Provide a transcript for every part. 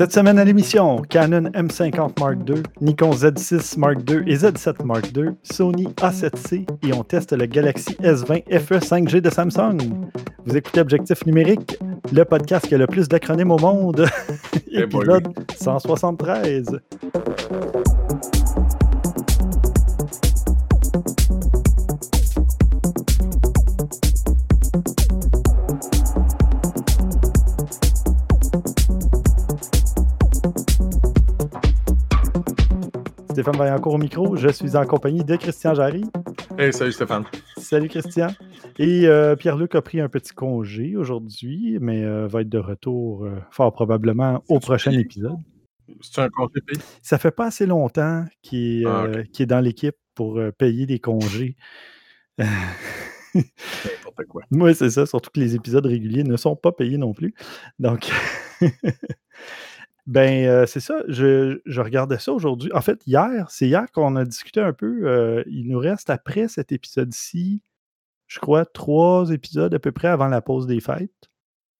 Cette semaine à l'émission, Canon M50 Mark II, Nikon Z6 Mark II et Z7 Mark II, Sony A7C et on teste le Galaxy S20 FE 5G de Samsung. Vous écoutez Objectif numérique, le podcast qui a le plus d'acronymes au monde. Épisode 173. Stéphane Vaillancourt au micro. Je suis en compagnie de Christian Jarry. Hey, salut Stéphane. Salut Christian. Et euh, Pierre-Luc a pris un petit congé aujourd'hui, mais euh, va être de retour euh, fort probablement au prochain épisode. C'est un congé payé? Ça fait pas assez longtemps qu'il est, Ah, est dans l'équipe pour payer des congés. N'importe quoi. Oui, c'est ça. Surtout que les épisodes réguliers ne sont pas payés non plus. Donc, ben, euh, c'est ça. Je, je regardais ça aujourd'hui. En fait, hier, c'est hier qu'on a discuté un peu. euh, il nous reste après cet épisode-ci, je crois, trois épisodes à peu près avant la pause des fêtes.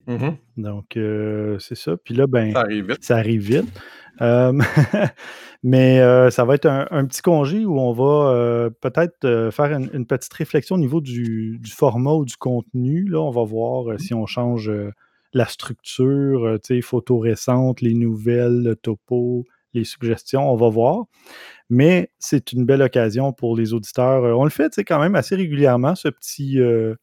Mhm. Donc, euh, c'est ça. Puis là, ben, Ça arrive vite. ça arrive vite. Mais ça va être un, un petit congé où on va peut-être faire une, une petite réflexion au niveau du, du format ou du contenu. Là, on va voir euh, si on change la structure, euh, tu sais, photos récentes, les nouvelles, le topo, les suggestions, on va voir. Mais c'est une belle occasion pour les auditeurs. Euh, On le fait, tu sais, quand même assez régulièrement, ce petit, euh,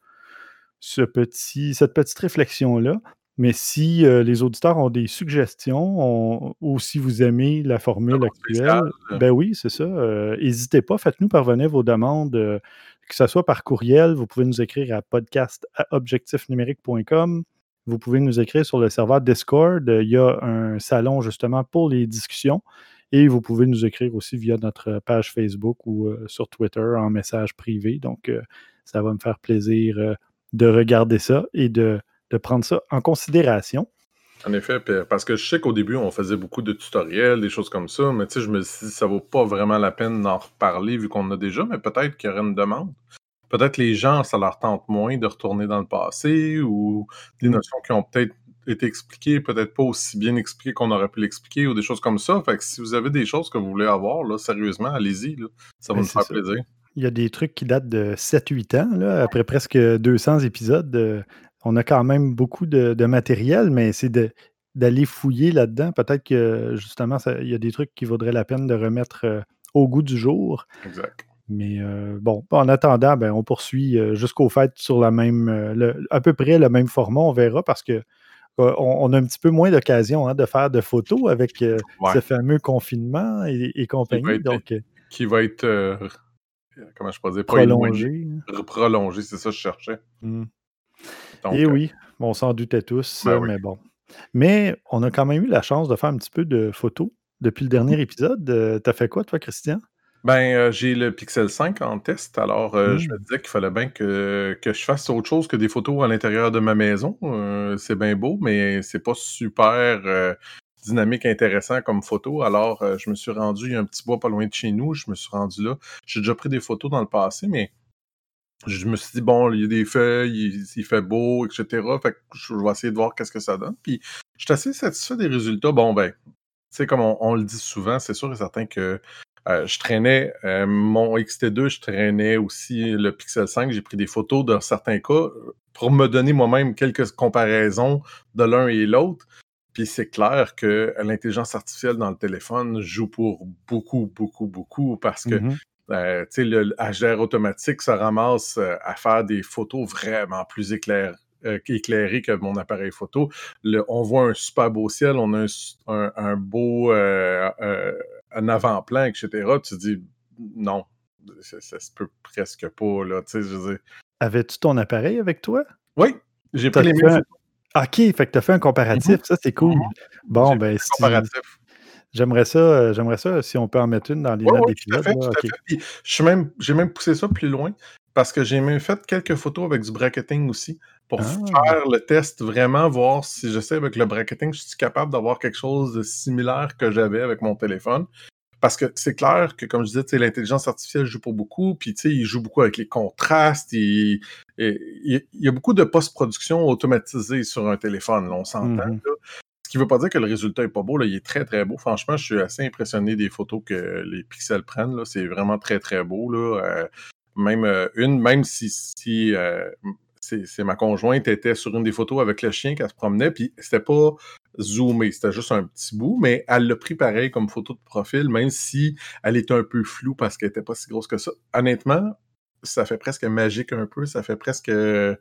ce petit, cette petite réflexion-là. Mais si euh, les auditeurs ont des suggestions on- ou si vous aimez la formule actuelle, ben oui, c'est ça. euh, N'hésitez pas, faites-nous parvenir vos demandes, euh, que ce soit par courriel. Vous pouvez nous écrire à podcast à objectifnumérique.com. Vous pouvez nous écrire sur le serveur Discord. Il y a un salon justement pour les discussions. Et vous pouvez nous écrire aussi via notre page Facebook ou euh, sur Twitter en message privé. Donc, euh, ça va me faire plaisir euh, de regarder ça et de, de prendre ça en considération. En effet, parce que je sais qu'au début, on faisait beaucoup de tutoriels, des choses comme ça, mais tu sais, je me suis dit, ça vaut pas vraiment la peine d'en reparler vu qu'on en a déjà, mais peut-être qu'il y aurait une demande. Peut-être les gens, ça leur tente moins de retourner dans le passé ou des Mm. notions qui ont peut-être été expliquées, peut-être pas aussi bien expliquées qu'on aurait pu l'expliquer ou des choses comme ça. Fait que si vous avez des choses que vous voulez avoir, là, sérieusement, allez-y, là. Ça va Ben, nous faire ça. plaisir. Il y a des trucs qui datent de 7-8 ans, là, après presque 200 épisodes. euh, on a quand même beaucoup de, de matériel, mais c'est de- d'aller fouiller là-dedans. Peut-être que justement, il y a des trucs qui vaudraient la peine de remettre euh, au goût du jour. Exact. Mais euh, bon, en attendant, ben, on poursuit euh, jusqu'au fait sur la même, euh, le- à peu près le même format. On verra parce que on, on a un petit peu moins d'occasion hein, de faire de photos avec euh, Ouais. ce fameux confinement et, et compagnie. être- Donc, Qui va être, euh, comment je peux dire, prolongé. hein. Prolongé, c'est ça que je cherchais. Mm. Donc, Et euh, oui, on s'en doutait tous, Ben oui. mais bon. Mais on a quand même eu la chance de faire un petit peu de photos depuis le dernier épisode. Euh, T'as fait quoi, toi, Christian? Ben, euh, j'ai le Pixel 5 en test, alors euh, je Mm. me disais qu'il fallait bien que, que je fasse autre chose que des photos à l'intérieur de ma maison. Euh, c'est bien beau, mais c'est pas super dynamique, intéressant comme photo. Alors, je me suis rendu, il y a un petit bois pas loin de chez nous, je me suis rendu là. J'ai déjà pris des photos dans le passé, mais je me suis dit, bon, il y a des feuilles, il, il fait beau, etc. Fait que je vais essayer de voir qu'est-ce que ça donne. Puis, je suis assez satisfait des résultats. Bon, ben, tu sais, comme on, on le dit souvent, c'est sûr et certain que euh, je traînais euh, mon XT2, je traînais aussi le Pixel 5. J'ai pris des photos dans certains cas euh, pour me donner moi-même quelques comparaisons de l'un et l'autre. Puis c'est clair que l'intelligence artificielle dans le téléphone joue pour beaucoup, beaucoup, beaucoup parce que Mhm. euh, le HDR automatique se ramasse euh, à faire des photos vraiment plus éclair- euh, éclairées que mon appareil photo. Le- on voit un super beau ciel, on a un, s- un- un beau un avant-plan, etc. Tu dis non, ça, ça se peut presque pas, là. Tu sais, je veux dire. Avais-tu ton appareil avec toi? Oui, j'ai pris les mêmes un- OK, fait que tu as fait un comparatif, ça c'est cool. Bon, J'ai ben, si- comparatifs. j'aimerais ça, euh, j'aimerais ça si on peut en mettre une dans les Ouais, notes ouais, d'épisode. même, j'ai même poussé ça plus loin parce que j'ai même fait quelques photos avec du bracketing aussi pour Ah. faire le test, vraiment voir si je sais avec le bracketing, je suis capable d'avoir quelque chose de similaire que j'avais avec mon téléphone. parce que c'est clair que, comme je disais, l'intelligence artificielle joue pour beaucoup, puis il joue beaucoup avec les contrastes, il, il, y a beaucoup de post-production automatisée sur un téléphone, on s'entend. Mm-hmm. Ce qui ne veut pas dire que le résultat n'est pas beau, là, il est très très beau. Franchement, je suis assez impressionné des photos que les pixels prennent. C'est vraiment très très beau. Là. Euh, même euh, une, même si, euh, c'est ma conjointe était sur une des photos avec le chien qu'elle se promenait, puis c'était pas zoomé, c'était juste un petit bout, mais elle l'a pris pareil comme photo de profil, même si elle était un peu floue parce qu'elle était pas si grosse que ça. Honnêtement, ça fait presque magique un peu, ça fait presque euh,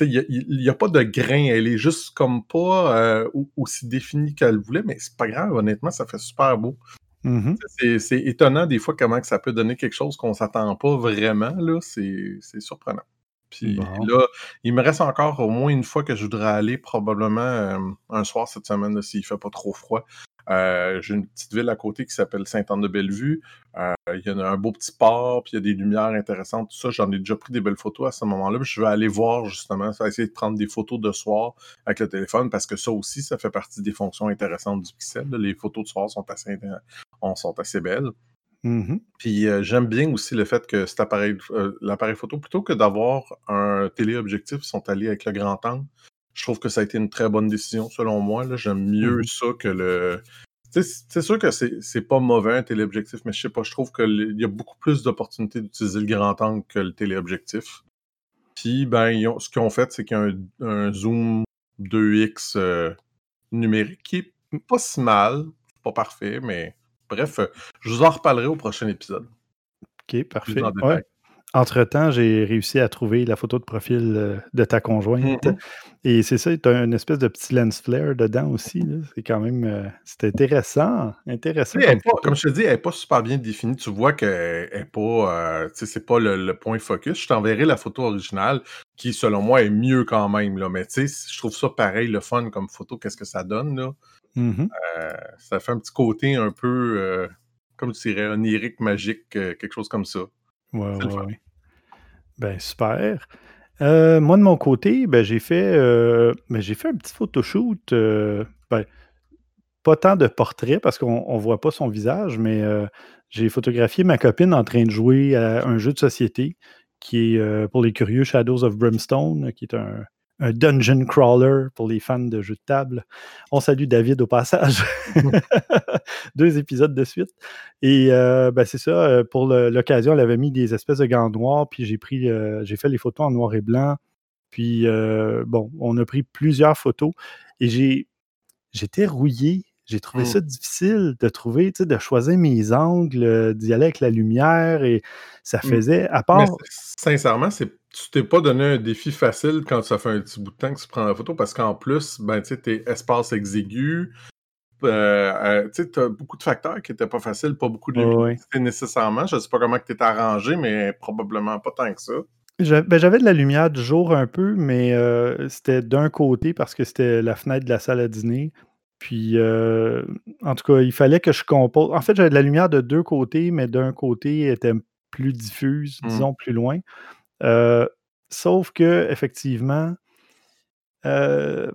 il n'y a, pas de grain, elle est juste comme pas aussi définie qu'elle voulait, mais c'est pas grave, honnêtement, ça fait super beau. Mm-hmm. C'est étonnant des fois comment que ça peut donner quelque chose qu'on s'attend pas vraiment. C'est surprenant. Puis là, il me reste encore au moins une fois que je voudrais aller, probablement euh, un soir cette semaine, s'il fait pas trop froid. Euh, j'ai une petite ville à côté qui s'appelle Sainte-Anne-de-Bellevue. Euh, il y a un beau petit port, puis il y a des lumières intéressantes, tout ça. J'en ai déjà pris des belles photos à ce moment-là. Je vais aller voir justement, essayer de prendre des photos de soir avec le téléphone parce que ça aussi, ça fait partie des fonctions intéressantes du Pixel. Les photos de soir sont assez, sont assez belles. Mm-hmm. Puis j'aime bien aussi le fait que cet appareil, l'appareil photo, plutôt que d'avoir un téléobjectif, ils sont allés avec le grand angle. Je trouve que ça a été une très bonne décision, selon moi. J'aime mieux mmh ça que le. C'est sûr que c'est pas mauvais un téléobjectif, mais je sais pas, je trouve qu'il y a beaucoup plus d'opportunités d'utiliser le grand angle que le téléobjectif. Puis, ben, ce qu'ils ont fait, c'est qu'il y a un, zoom 2x euh, numérique qui est pas si mal, pas parfait, mais bref, je vous en reparlerai au prochain épisode. Ok, parfait. Entre-temps, j'ai réussi à trouver la photo de profil euh, de ta conjointe. Mm-hmm. Et c'est ça, tu as une espèce de petit lens flare dedans aussi. C'est quand même euh, c'est intéressant. intéressant comme, je te dis, elle n'est pas super bien définie. Tu vois que n'est pas, euh, c'est pas le, point focus. Je t'enverrai la photo originale qui, selon moi, est mieux quand même. Là. Mais je trouve ça pareil, le fun comme photo. Qu'est-ce que ça donne? Là? Mm-hmm. ça fait un petit côté un peu, comme tu dirais, onirique, magique, quelque chose comme ça. Ouais, ouais, Ben, super. Euh, moi, de mon côté, ben, j'ai fait, euh, ben, j'ai fait un petit photoshoot. Euh, ben, pas tant de portraits parce qu'on ne voit pas son visage, mais j'ai photographié ma copine en train de jouer à un jeu de société qui est, pour les curieux, Shadows of Brimstone, qui est un, un dungeon crawler pour les fans de jeux de table. On salue David au passage. Deux épisodes de suite. Et euh, ben, c'est ça, euh, pour l'occasion, elle avait mis des espèces de gants noirs, puis j'ai pris, euh, j'ai fait les photos en noir et blanc. Puis bon, on a pris plusieurs photos et j'ai, j'étais rouillé. J'ai trouvé ça mmh. difficile de trouver, de choisir mes angles, d'y aller avec la lumière et ça mmh. faisait, à part. sincèrement, c'est tu t'es pas donné un défi facile quand ça fait un petit bout de temps que tu prends la photo parce qu'en plus, ben, tu sais, tes espaces exigus, euh, euh, tu as beaucoup de facteurs qui n'étaient pas faciles, pas beaucoup de luminosité nécessairement. Je ne sais pas comment tu es arrangé, mais probablement pas tant que ça. Ben, j'avais de la lumière du jour un peu, mais euh, c'était d'un côté parce que c'était la fenêtre de la salle à dîner. Puis, en tout cas, il fallait que je compose. En fait, j'avais de la lumière de deux côtés, mais d'un côté était plus diffuse, mmh. disons, plus loin. Euh, sauf que, effectivement, euh,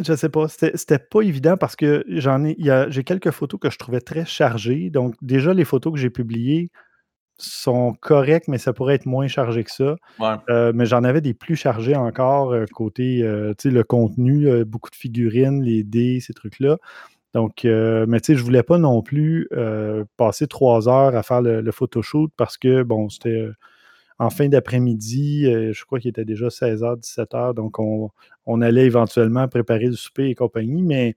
je sais pas, c'était pas évident parce que j'en ai, j'ai quelques photos que je trouvais très chargées. Donc, déjà, les photos que j'ai publiées sont correctes, mais ça pourrait être moins chargé que ça. Euh, mais j'en avais des plus chargés encore côté, tu sais, le contenu, beaucoup de figurines, les dés, ces trucs-là. Donc, mais tu sais, je voulais pas non plus passer trois heures à faire le, le photoshoot parce que, bon, c'était en fin d'après-midi, euh, je crois qu'il était déjà 16h, 17h, donc on, allait éventuellement préparer du souper et compagnie, mais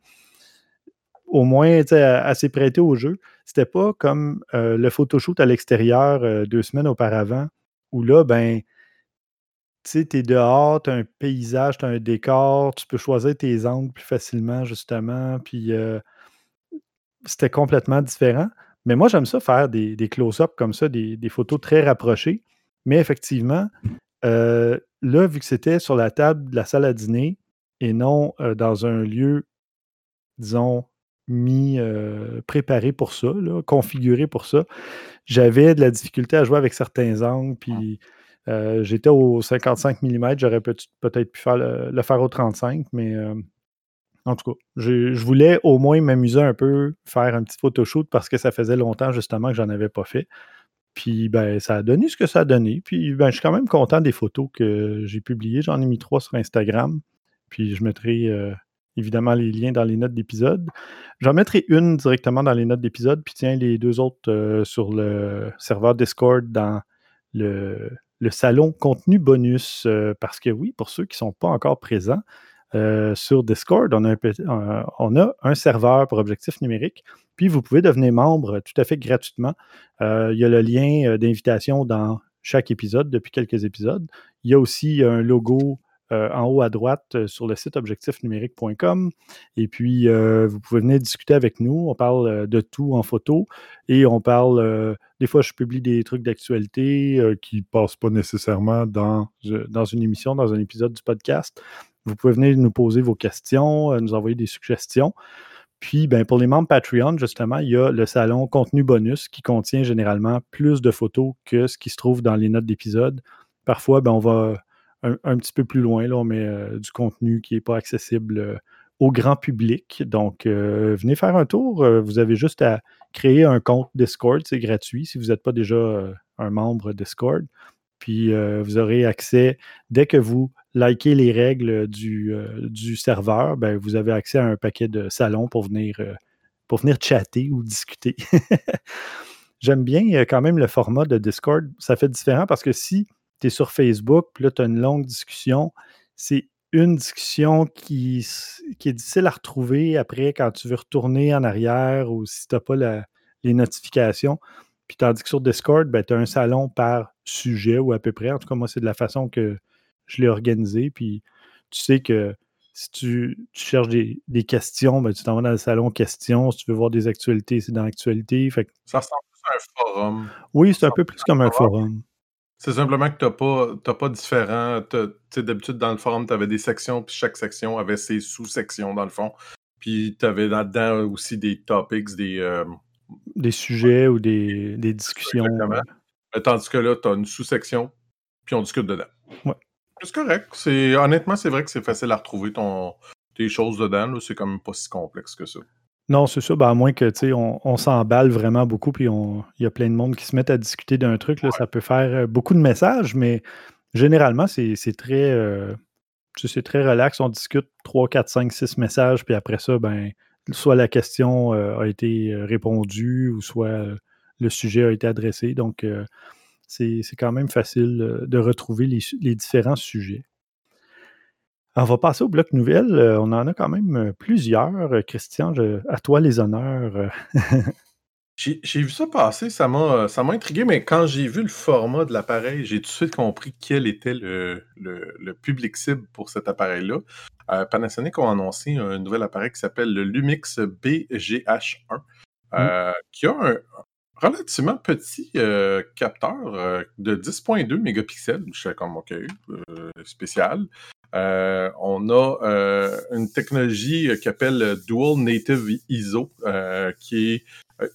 au moins assez prêté au jeu. C'était pas comme euh, le photoshoot à l'extérieur euh, deux semaines auparavant, où là, ben, tu sais, es dehors, tu as un paysage, tu as un décor, tu peux choisir tes angles plus facilement, justement, puis c'était complètement différent. Mais moi, j'aime ça faire des, close-ups comme ça, des, photos très rapprochées. Mais effectivement, euh, là, vu que c'était sur la table de la salle à dîner et non euh, dans un lieu, disons, mis euh, préparé pour ça, configuré pour ça, j'avais de la difficulté à jouer avec certains angles. Puis j'étais au 55 mm, j'aurais peut-être pu faire le, faire au 35, mais En tout cas, je, je voulais au moins m'amuser un peu, faire un petit photoshoot parce que ça faisait longtemps justement que j'en avais pas fait. Puis ben, ça a donné ce que ça a donné. Puis ben, je suis quand même content des photos que j'ai publiées. J'en ai mis trois sur Instagram. Puis je mettrai euh, évidemment les liens dans les notes d'épisode. J'en mettrai une directement dans les notes d'épisode, puis tiens, les deux autres euh, sur le serveur Discord dans le, salon contenu bonus. euh, parce que oui, pour ceux qui ne sont pas encore présents, euh, sur Discord, on a, un, on a un serveur pour objectif numérique, puis vous pouvez devenir membre tout à fait gratuitement. Il y a le lien d'invitation dans chaque épisode depuis quelques épisodes. Il y a aussi un logo euh, en haut à droite euh, sur le site objectifnumérique.com. Et puis, euh, vous pouvez venir discuter avec nous. On parle de tout en photo et on parle. des fois, je publie des trucs d'actualité qui ne passent pas nécessairement dans, une émission, dans un épisode du podcast. Vous pouvez venir nous poser vos questions, nous envoyer des suggestions. Puis, ben, pour les membres Patreon, justement, il y a le salon contenu bonus qui contient généralement plus de photos que ce qui se trouve dans les notes d'épisode. Parfois, ben, on va un, petit peu plus loin, là, on euh, du contenu qui n'est pas accessible euh, au grand public. Donc, euh, venez faire un tour. Vous avez juste à créer un compte Discord, c'est gratuit si vous n'êtes pas déjà un membre Discord. Puis, vous aurez accès, dès que vous likez les règles du, du serveur, ben, vous avez accès à un paquet de salons pour venir, pour venir chatter ou discuter. J'aime bien quand même le format de Discord. Ça fait différent parce que si tu es sur Facebook, puis là, tu as une longue discussion, c'est une discussion qui, est difficile à retrouver après quand tu veux retourner en arrière ou si tu n'as pas la- les notifications. Puis tandis que sur Discord, ben, tu as un salon par sujet ou à peu près. En tout cas, moi, c'est de la façon que je l'ai organisé. Puis tu sais que si tu, tu cherches des, des questions, ben, tu t'en vas dans le salon questions. Si tu veux voir des actualités, c'est dans l'actualité. Fait que Ça ressemble plus à un forum. oui, c'est un peu plus comme un forum. C'est simplement que tu n'as pas, t'as pas différent. t'as- Tu sais, d'habitude, dans le forum, tu avais des sections, puis chaque section avait ses sous-sections, dans le fond. Puis tu avais là-dedans aussi des topics, des. euh, Des sujets ou des, des discussions. exactement. Tandis que là, tu as une sous-section, puis on discute dedans. Ouais. C'est correct. C'est, honnêtement, c'est vrai que c'est facile à retrouver ton, tes choses dedans. C'est quand même pas si complexe que ça. Non, c'est ça. Ben, à moins que, tu sais, on, on s'emballe vraiment beaucoup, puis on- il y a plein de monde qui se mettent à discuter d'un truc. Là, Ça peut faire euh, beaucoup de messages, mais généralement, c'est très, euh, tu sais, c'est très relax. On discute 3, 4, 5, 6 messages, puis après ça, ben, soit la question euh, a été répondue, ou soit euh, le sujet a été adressé. Donc, c'est quand même facile de retrouver les, les différents sujets. On va passer au bloc nouvelle. Euh, on en a quand même euh, plusieurs. Euh, Christian, je- à toi les honneurs. J'ai vu ça passer, ça m'a intrigué, mais quand j'ai vu le format de l'appareil, j'ai tout de suite compris quel était le, le- le public cible pour cet appareil-là. Euh, Panasonic ont annoncé un nouvel appareil qui s'appelle le Lumix BGH1, euh, qui a un relativement petit euh, capteur euh, de 10.2 mégapixels. Je suis comme, OK, euh, spécial. Euh, on a euh, une technologie euh, qui appelle Dual Native ISO, euh, qui est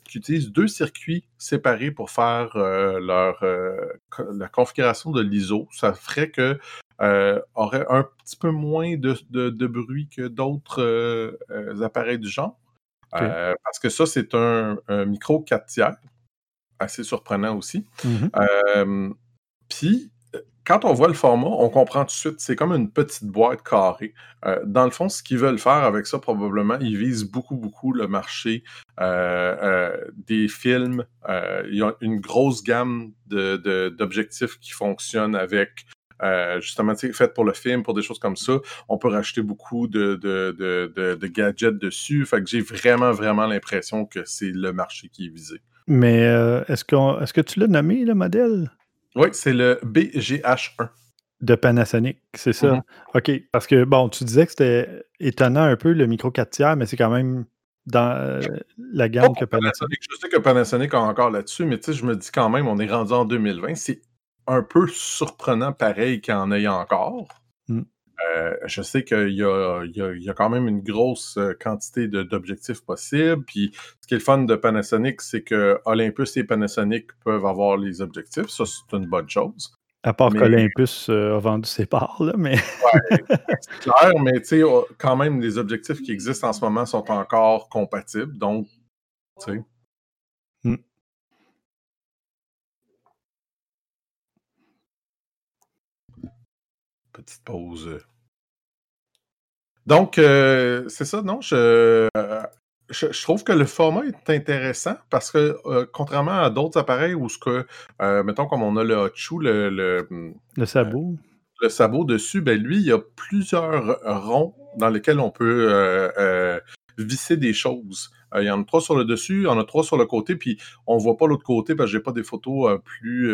qui utilisent deux circuits séparés pour faire leur, la configuration de l'ISO. Ça ferait que aurait un petit peu moins de, de- de bruit que d'autres appareils du genre. Parce que ça, c'est un, un micro 4 tiers, assez surprenant aussi. mhm. Euh, Puis, quand on voit le format, on comprend tout de suite, c'est comme une petite boîte carrée. Euh, dans le fond, ce qu'ils veulent faire avec ça, probablement, ils visent beaucoup, beaucoup le marché euh, euh, des films. Il y a une grosse gamme d'objectifs qui fonctionnent avec. euh, justement, tu sais, fait pour le film, pour des choses comme ça. On peut rajouter beaucoup de, gadgets dessus. Fait que j'ai vraiment, vraiment l'impression que c'est le marché qui est visé. Mais est-ce est-ce que tu l'as nommé, le modèle? Oui, c'est le BGH1. de Panasonic? C'est ça. Mhm. OK. Parce que, bon, tu disais que c'était étonnant un peu le micro 4 tiers, mais c'est quand même dans euh, la gamme que Panasonic. Panasonic. Je sais que Panasonic a encore là-dessus, mais tu sais, je me dis quand même, on est rendu en 2020. C'est un peu surprenant pareil qu'il y en ait encore. Mm. Euh, je sais qu'il y y, a, il y a quand même une grosse euh, quantité d'objectifs possibles. Puis ce qui est le fun de Panasonic, c'est que Olympus et Panasonic peuvent avoir les objectifs. Ça, c'est une bonne chose. À part qu'Olympus a vendu ses parts, là, mais. ouais, c'est clair, mais tu sais, oh, quand même, les objectifs qui existent en ce moment sont encore compatibles. Donc, tu sais. Hmm. Petite pause. Donc, euh, c'est ça, non? Je, je, trouve que le format est intéressant parce que, euh, contrairement à d'autres appareils où ce que, euh, mettons, comme on a le Hot le, le, le sabot. le sabot dessus, ben lui, il y a plusieurs ronds dans lesquels on peut visser des choses. il y en a trois sur le dessus, il y en a trois sur le côté, puis on voit pas l'autre côté parce que j'ai pas des photos plus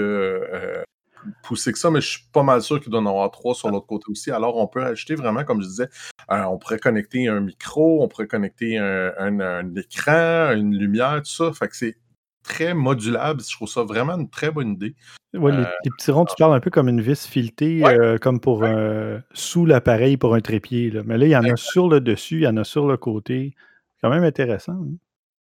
poussé que ça, mais je suis pas mal sûr qu'il doit en avoir trois sur l'autre côté aussi. Alors, on peut ajouter vraiment, comme je disais, euh, on pourrait connecter un micro, on pourrait connecter un, écran, une lumière, tout ça. Fait que c'est très modulable. Je trouve ça vraiment une très bonne idée. Oui, les, euh, petits ronds, tu parles un peu comme une vis filetée, euh, comme pour sous l'appareil pour un trépied. Mais là, il y en a sur le dessus, il y en a sur le côté. Quand même intéressant. Hein.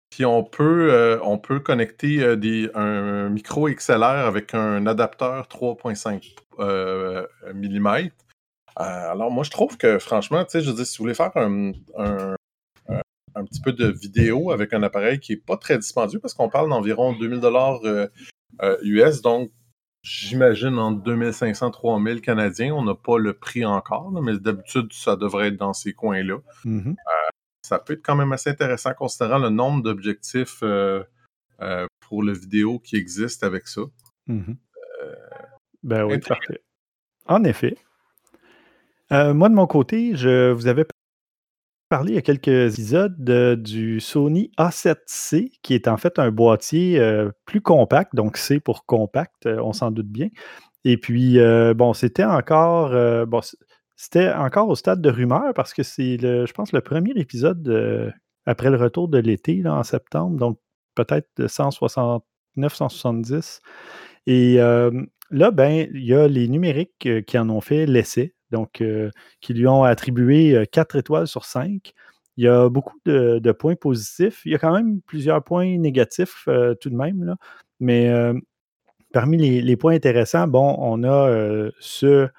Puis on peut, euh, on peut connecter euh, des, un micro XLR avec un adapteur 3.5 euh, mm. alors moi, je trouve que franchement, tu sais, je dis, si vous voulez faire un, un, petit peu de vidéo avec un appareil qui n'est pas très dispendieux, parce qu'on parle d'environ 2000 dollars US, donc j'imagine entre 2500 3000 canadiens. On n'a pas le prix encore, mais d'habitude, ça devrait être dans ces coins-là. Mm-hmm ça peut être quand même assez intéressant considérant le nombre d'objectifs euh, euh, pour le vidéo qui existe avec ça. Mm-hmm. Euh, ben oui, parfait. En effet. moi, de mon côté, je vous avais parlé il y a quelques épisodes du Sony A7C, qui est en fait un boîtier plus compact, donc C pour compact, on s'en doute bien. Et puis, bon, c'était encore. bon, c'était encore au stade de rumeur parce que c'est, le, je pense, le premier épisode après le retour de l'été en septembre, donc peut-être de 169, 170. Et là, ben, il y a les numériques euh, qui en ont fait l'essai, donc euh, qui lui ont attribué 4 euh, étoiles sur 5. Il y a beaucoup de, points positifs. Il y a quand même plusieurs points négatifs tout de même, là. mais parmi les, les, points intéressants, bon, on a ce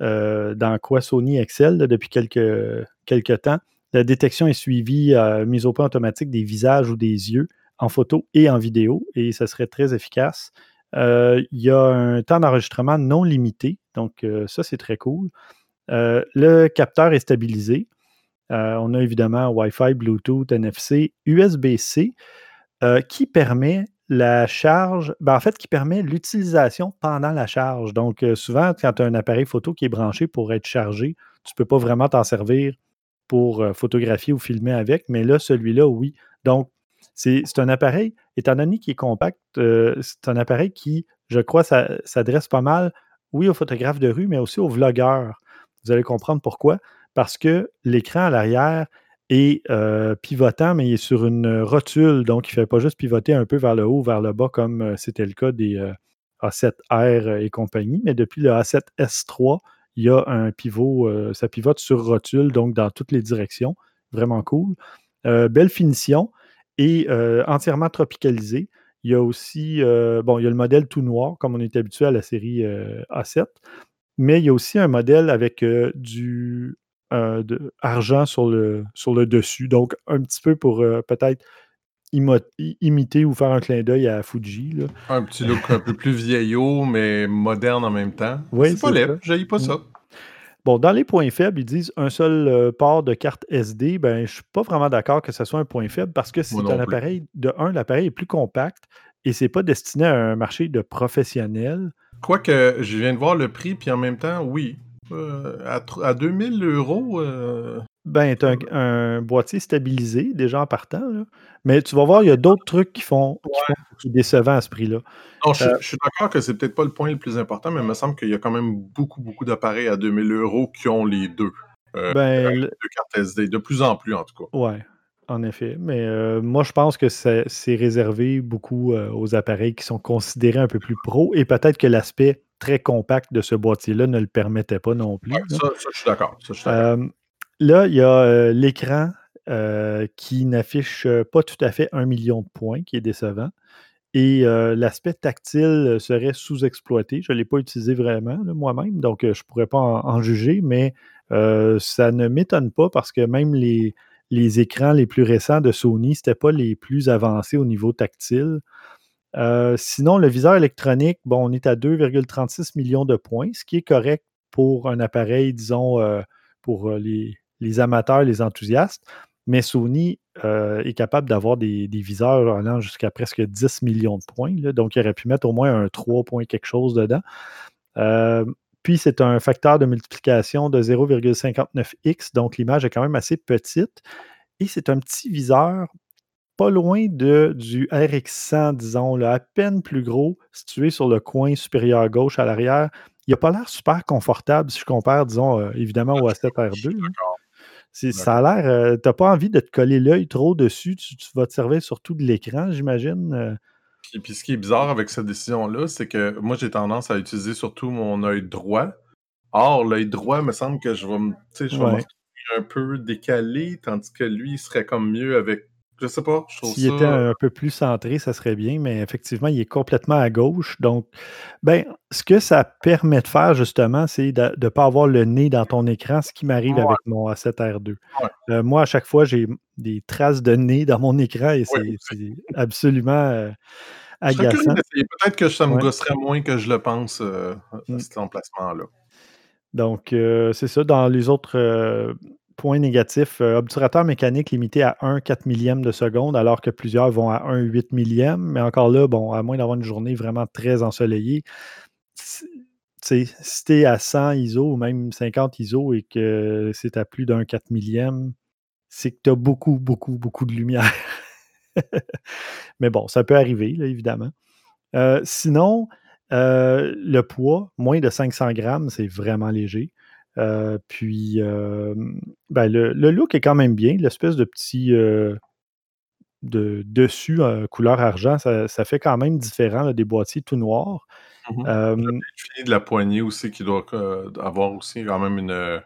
euh, dans quoi Sony excelle depuis quelques, temps. La détection est suivie, à mise au point automatique des visages ou des yeux en photo et en vidéo, et ça serait très efficace. Euh, il y a un temps d'enregistrement non limité, donc euh, ça c'est très cool. le capteur est stabilisé. on a évidemment Wi-Fi, Bluetooth, NFC, USB-C, qui permet la charge, ben, en fait, qui permet l'utilisation pendant la charge. Donc, euh, souvent, quand tu as un appareil photo qui est branché pour être chargé, tu ne peux pas vraiment t'en servir pour euh, photographier ou filmer avec, mais là, celui-là, oui. Donc, c'est un appareil, étant donné qu'il est compact, euh, c'est un appareil qui, je crois, s'adresse pas mal, oui, aux photographes de rue, mais aussi aux vlogueurs. Vous allez comprendre pourquoi. Parce que l'écran à l'arrière et euh, pivotant, mais il est sur une rotule, donc il ne fait pas juste pivoter un peu vers le haut, vers le bas, comme euh, c'était le cas des euh, A7R et compagnie. Mais depuis le A7S3, il y a un pivot, ça pivote sur rotule, donc dans toutes les directions. Vraiment cool. belle finition et entièrement tropicalisé. Il y a aussi, bon, il y a le modèle tout noir, comme on est habitué à la série A7, mais il y a aussi un modèle avec du euh, de, argent sur le, sur le dessus. Donc, un petit peu pour euh, peut-être imiter ou faire un clin d'œil à Fuji. Un petit look un peu plus vieillot, mais moderne en même temps. Oui, c'est pas laid, je pas ça. Bon, dans les points faibles, ils disent un seul euh, port de carte SD. Ben, je ne suis pas vraiment d'accord que ce soit un point faible parce que c'est un appareil, de un, l'appareil est plus compact et c'est pas destiné à un marché de professionnels. Quoique, je viens de voir le prix, puis en même temps, oui, euh, à, 2000 euros. Euh, ben, tu un, boîtier stabilisé déjà en partant. Mais tu vas voir, il y a d'autres trucs qui font, qui décevant à ce prix-là. Non, je, euh, suis d'accord que c'est peut-être pas le point le plus important, mais il me semble qu'il y a quand même beaucoup, beaucoup d'appareils à 2000 euros qui ont les deux. ben, les deux cartes SD, de plus en plus en tout cas. Ouais. En effet, mais moi je pense que c'est réservé beaucoup aux appareils qui sont considérés un peu plus pro et peut-être que l'aspect très compact de ce boîtier-là ne le permettait pas non plus. ça, je suis d'accord. là, il y a l'écran qui n'affiche pas tout à fait un million de points, qui est décevant. Et l'aspect tactile serait sous-exploité. Je ne l'ai pas utilisé vraiment moi-même, donc je ne pourrais pas en, juger, mais ça ne m'étonne pas parce que même les, les écrans les plus récents de Sony, ce n'étaient pas les plus avancés au niveau tactile. Sinon, le viseur électronique, bon, on est à 2,36 millions de points, ce qui est correct pour un appareil, disons, pour les, les, amateurs, les enthousiastes. Mais Sony euh, est capable d'avoir des, viseurs allant jusqu'à presque 10 millions de points. donc, il aurait pu mettre au moins un 3 points quelque chose dedans. Euh, puis, c'est un facteur de multiplication de 0,59x, donc l'image est quand même assez petite. Et c'est un petit viseur pas loin de, du RX100, disons, à peine plus gros, situé sur le coin supérieur gauche à l'arrière. Il n'a pas l'air super confortable si je compare, disons, euh, évidemment au A7R2. Ça a l'air. Euh, tu n'as pas envie de te coller l'œil trop dessus. Tu, vas te servir surtout de l'écran, j'imagine. Euh. Puis, ce qui est bizarre avec cette décision-là, c'est que moi, j'ai tendance à utiliser surtout mon œil droit. Or, l'œil droit, me semble que je vais me, je vais un peu décalé, tandis que lui, il serait comme mieux avec je sais pas. S'il était un peu plus centré, ça serait bien, mais effectivement, il est complètement à gauche. Donc, ben, ce que ça permet de faire, justement, c'est de ne pas avoir le nez dans ton écran, ce qui m'arrive avec mon A7R2. Euh, moi, à chaque fois, j'ai des traces de nez dans mon écran et c'est absolument euh, agaçant. Peut-être que ça me gosserait moins que je le pense euh, à mm. cet emplacement-là. Donc, c'est ça. Dans les autres point négatif, euh, obturateur mécanique limité à 1 4 millième de seconde, alors que plusieurs vont à 1 8 millième. Mais encore là, bon, à moins d'avoir une journée vraiment très ensoleillée, si tu es à 100 ISO ou même 50 ISO et que c'est à plus d'un 4 millième, c'est que tu as beaucoup, beaucoup, beaucoup de lumière. Mais bon, ça peut arriver, évidemment. Euh, sinon, euh, le poids, moins de 500 grammes, c'est vraiment léger. Euh, puis, ben, le, look est quand même bien. L'espèce de petit de dessus couleur argent, ça, fait quand même différent des boîtiers tout noirs. Mmh de la poignée aussi qui doit avoir aussi quand même une,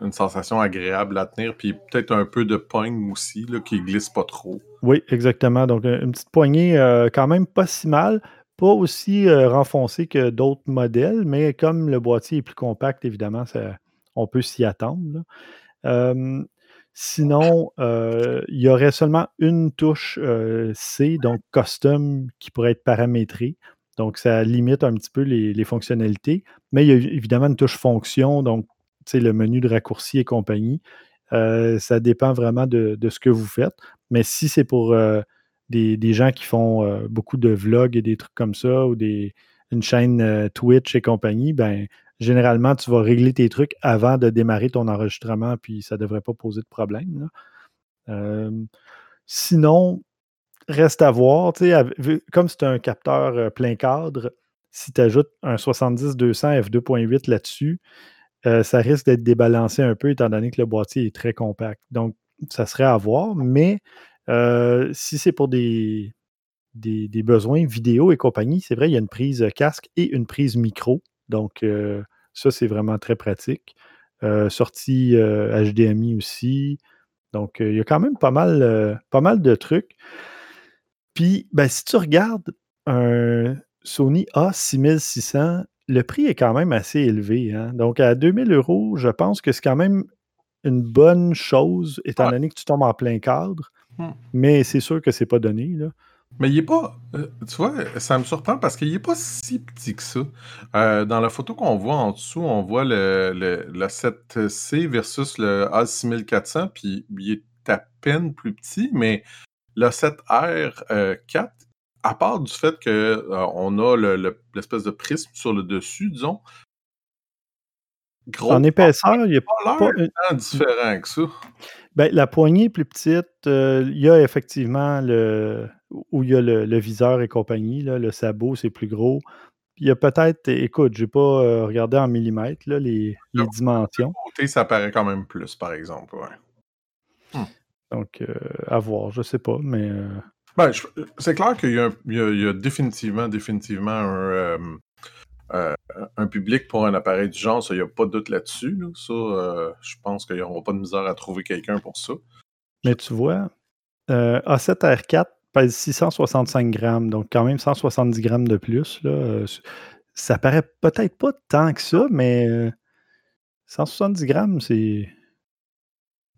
une sensation agréable à tenir, puis peut-être un peu de poigne aussi, là, qui glisse pas trop. Oui, exactement. Donc, une petite poignée quand même pas si mal. Pas aussi renfoncé que d'autres modèles, mais comme le boîtier est plus compact, évidemment, on peut s'y attendre. sinon, il y aurait seulement une touche C, donc custom, qui pourrait être paramétrée. Donc, ça limite un petit peu les, fonctionnalités. Mais il y a évidemment une touche fonction, donc le menu de raccourci et compagnie. ça dépend vraiment de, ce que vous faites. Mais si c'est pour des, gens qui font euh, beaucoup de vlogs et des trucs comme ça, ou des, une chaîne euh, Twitch et compagnie, ben généralement, tu vas régler tes trucs avant de démarrer ton enregistrement, puis ça ne devrait pas poser de problème. Euh, sinon, reste à voir, comme c'est un capteur plein cadre, si tu ajoutes un 70-200 f2.8 là-dessus, ça risque d'être débalancé un peu étant donné que le boîtier est très compact. Donc, ça serait à voir, mais euh, si c'est pour des, des, besoins vidéo et compagnie, c'est vrai, il y a une prise casque et une prise micro. Donc, euh, ça, c'est vraiment très pratique. Euh, sortie HDMI aussi. Donc, il y a quand même pas mal, pas mal de trucs. Puis, ben, si tu regardes un Sony A6600, le prix est quand même assez élevé. Hein. Donc, à 2000 euros, je pense que c'est quand même une bonne chose, étant donné que tu tombes en plein cadre. Hmm. Mais c'est sûr que c'est pas donné. Là. Mais il est pas. Euh, tu vois, ça me surprend parce qu'il est pas si petit que ça. Euh, dans la photo qu'on voit en dessous, on voit le, le, 7C versus le A6400, puis il est à peine plus petit, mais le 7R4, à part du fait qu'on euh, on a l'espèce de prisme sur le dessus, disons, en épaisseur, il n'y a pas, pas différent que ça. Ben, la poignée est plus petite. Euh, il y a effectivement le où il y a le, viseur et compagnie. Là, le sabot, c'est plus gros. Il y a peut-être, écoute, je n'ai pas euh, regardé en millimètres là, les, les dimensions. Côté, ça paraît quand même plus, par exemple. Hmm. Donc, euh, à voir, je ne sais pas, mais. Ben, c'est clair qu'il y, y, a définitivement, définitivement un, euh, un public pour un appareil du genre, il n'y a pas de doute là-dessus. Ça, euh, je pense qu'il n'y aura pas de misère à trouver quelqu'un pour ça. Mais tu vois, euh, A7R4 pèse 665 grammes, donc quand même 170 grammes de plus. Là. Ça paraît peut-être pas tant que ça, mais 170 grammes, c'est.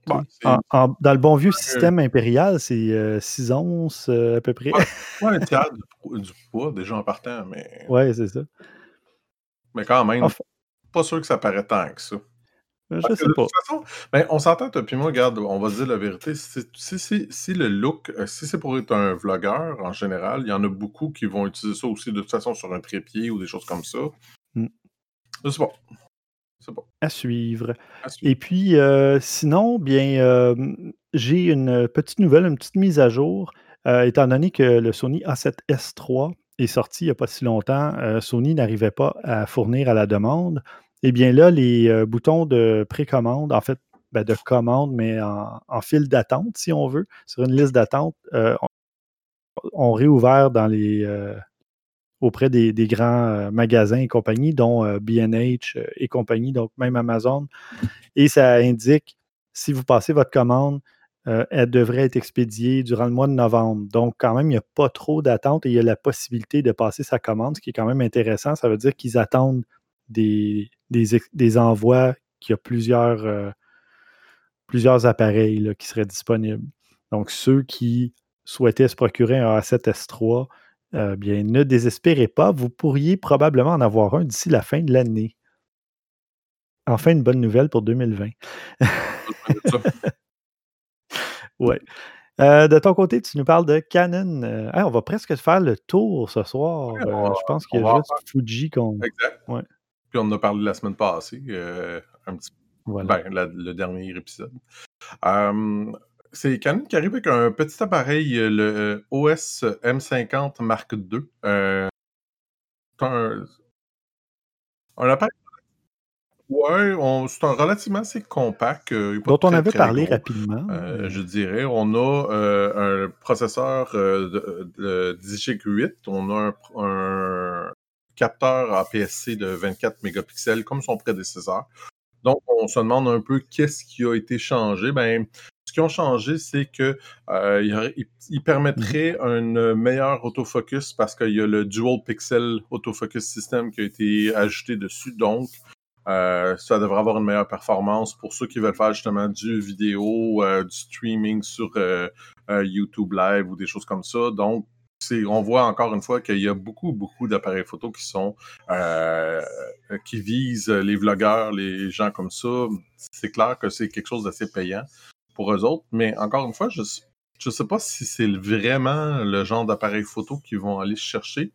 Dans le bon vieux système impérial, c'est 6 onces à peu près. Pas un tiers du, poids, déjà en partant, mais. Ouais, c'est ça. Mais quand même, pas sûr que ça paraît tant que ça. Je sais pas. De toute façon, ben, on s'entend, toi puis moi, regarde, on va se dire la vérité. Si, si, le look, euh, si c'est pour être un vlogueur en général, il y en a beaucoup qui vont utiliser ça aussi de toute façon sur un trépied ou des choses comme ça. Mm. Je sais pas. Pas. À suivre. Et puis, euh, sinon, bien, euh, j'ai une petite nouvelle, une petite mise à jour. étant donné que le Sony A7S III est sorti il n'y a pas si longtemps, Sony n'arrivait pas à fournir à la demande. Eh bien là, les euh, boutons de précommande, en fait, ben, de commande, mais en, file d'attente, si on veut, sur une liste d'attente, euh, ont réouvert dans les, euh, auprès des, grands magasins et compagnies, dont BH et compagnie, donc même Amazon. Et ça indique, si vous passez votre commande, elle devrait être expédiée durant le mois de novembre. Donc, quand même, il n'y a pas trop d'attente et il y a la possibilité de passer sa commande, ce qui est quand même intéressant. Ça veut dire qu'ils attendent des, des, envois qui a plusieurs, euh, plusieurs appareils qui seraient disponibles. Donc, ceux qui souhaitaient se procurer un A7S3, euh, bien, ne désespérez pas, vous pourriez probablement en avoir un d'ici la fin de l'année. Enfin, une bonne nouvelle pour 2020. ouais. Euh, de ton côté, tu nous parles de Canon. on va presque faire le tour ce soir. je pense qu'il y a juste Fuji qu'on. Exact. Ouais. Puis on en a parlé la semaine passée, euh, un petit ben, le dernier épisode. c'est Canon qui arrive avec un petit appareil, euh, le euh, OS M50 Mark II. un, un appareil. Ouais, c'est un relativement assez compact. dont on avait parlé rapidement. je dirais. On a un processeur de, de, 8 On a un capteur APS-C de 24 mégapixels comme son prédécesseur. Donc, on se demande un peu qu'est-ce qui a été changé. Ben, ce qui a changé, c'est que euh, il, permettrait un meilleur autofocus parce qu'il y a le Dual Pixel Autofocus System qui a été ajouté dessus. Donc, euh, ça devrait avoir une meilleure performance pour ceux qui veulent faire justement du vidéo, euh, du streaming sur YouTube Live ou des choses comme ça. Donc, on voit encore une fois qu'il y a beaucoup, beaucoup d'appareils photo qui sont euh, qui visent les vlogueurs, les gens comme ça. C'est clair que c'est quelque chose d'assez payant pour eux autres, mais encore une fois, je ne sais pas si c'est vraiment le genre d'appareil photo qu'ils vont aller chercher.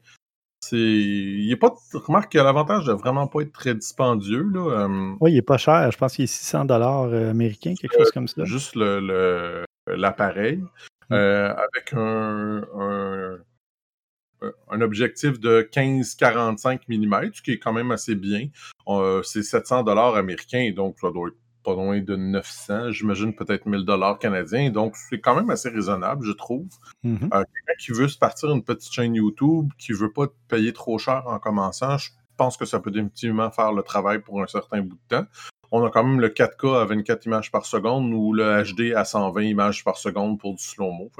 C'est. Il a pas. Remarque qu'il a l'avantage de vraiment pas être très dispendieux. Là. Euh. Oui, il est pas cher. Je pense qu'il est 600 dollars euh, américains, quelque chose comme ça. Juste l'appareil. Le, Mmh. Euh, avec un, un, objectif de 15-45 mm, ce qui est quand même assez bien. c'est 700 dollars américains, donc ça doit être pas loin de 900, j'imagine peut-être 1000 dollars canadiens. Donc, c'est quand même assez raisonnable, je trouve. Mmh euh, quelqu'un qui veut se partir une petite chaîne YouTube, qui veut pas payer trop cher en commençant, je pense que ça peut définitivement faire le travail pour un certain bout de temps on a quand même le 4K à 24 images par seconde ou le HD à 120 images par seconde pour du slow-mo.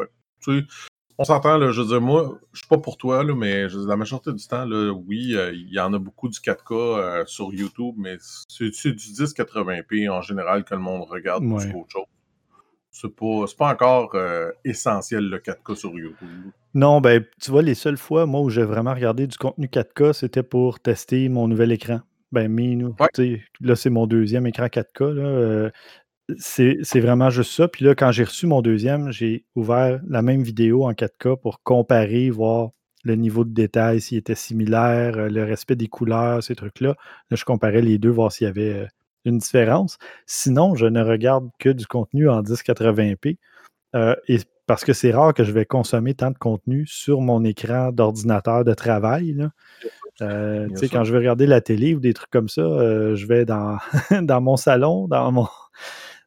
On s'entend, je veux dire, moi, je suis pas pour toi, là, mais la majorité du temps, là, oui, euh, il y en a beaucoup du 4K euh, sur YouTube, mais c'est du 1080p en général que le monde regarde plus qu'autre chose. C'est pas, pas encore euh, essentiel le 4K sur YouTube. Non, ben, tu vois, les seules fois, moi, où j'ai vraiment regardé du contenu 4K, c'était pour tester mon nouvel écran. Ben, mais nous, là, c'est mon deuxième écran 4K. Euh, c'est vraiment juste ça. Puis là, quand j'ai reçu mon deuxième, j'ai ouvert la même vidéo en 4K pour comparer, voir le niveau de détail, s'il était similaire, euh, le respect des couleurs, ces trucs-là. Là, je comparais les deux, voir s'il y avait euh, une différence. Sinon, je ne regarde que du contenu en 1080p. et parce que c'est rare que je vais consommer tant de contenu sur mon écran d'ordinateur de travail. Là. Euh, quand je vais regarder la télé ou des trucs comme ça, euh, je vais dans, dans mon salon, dans mon.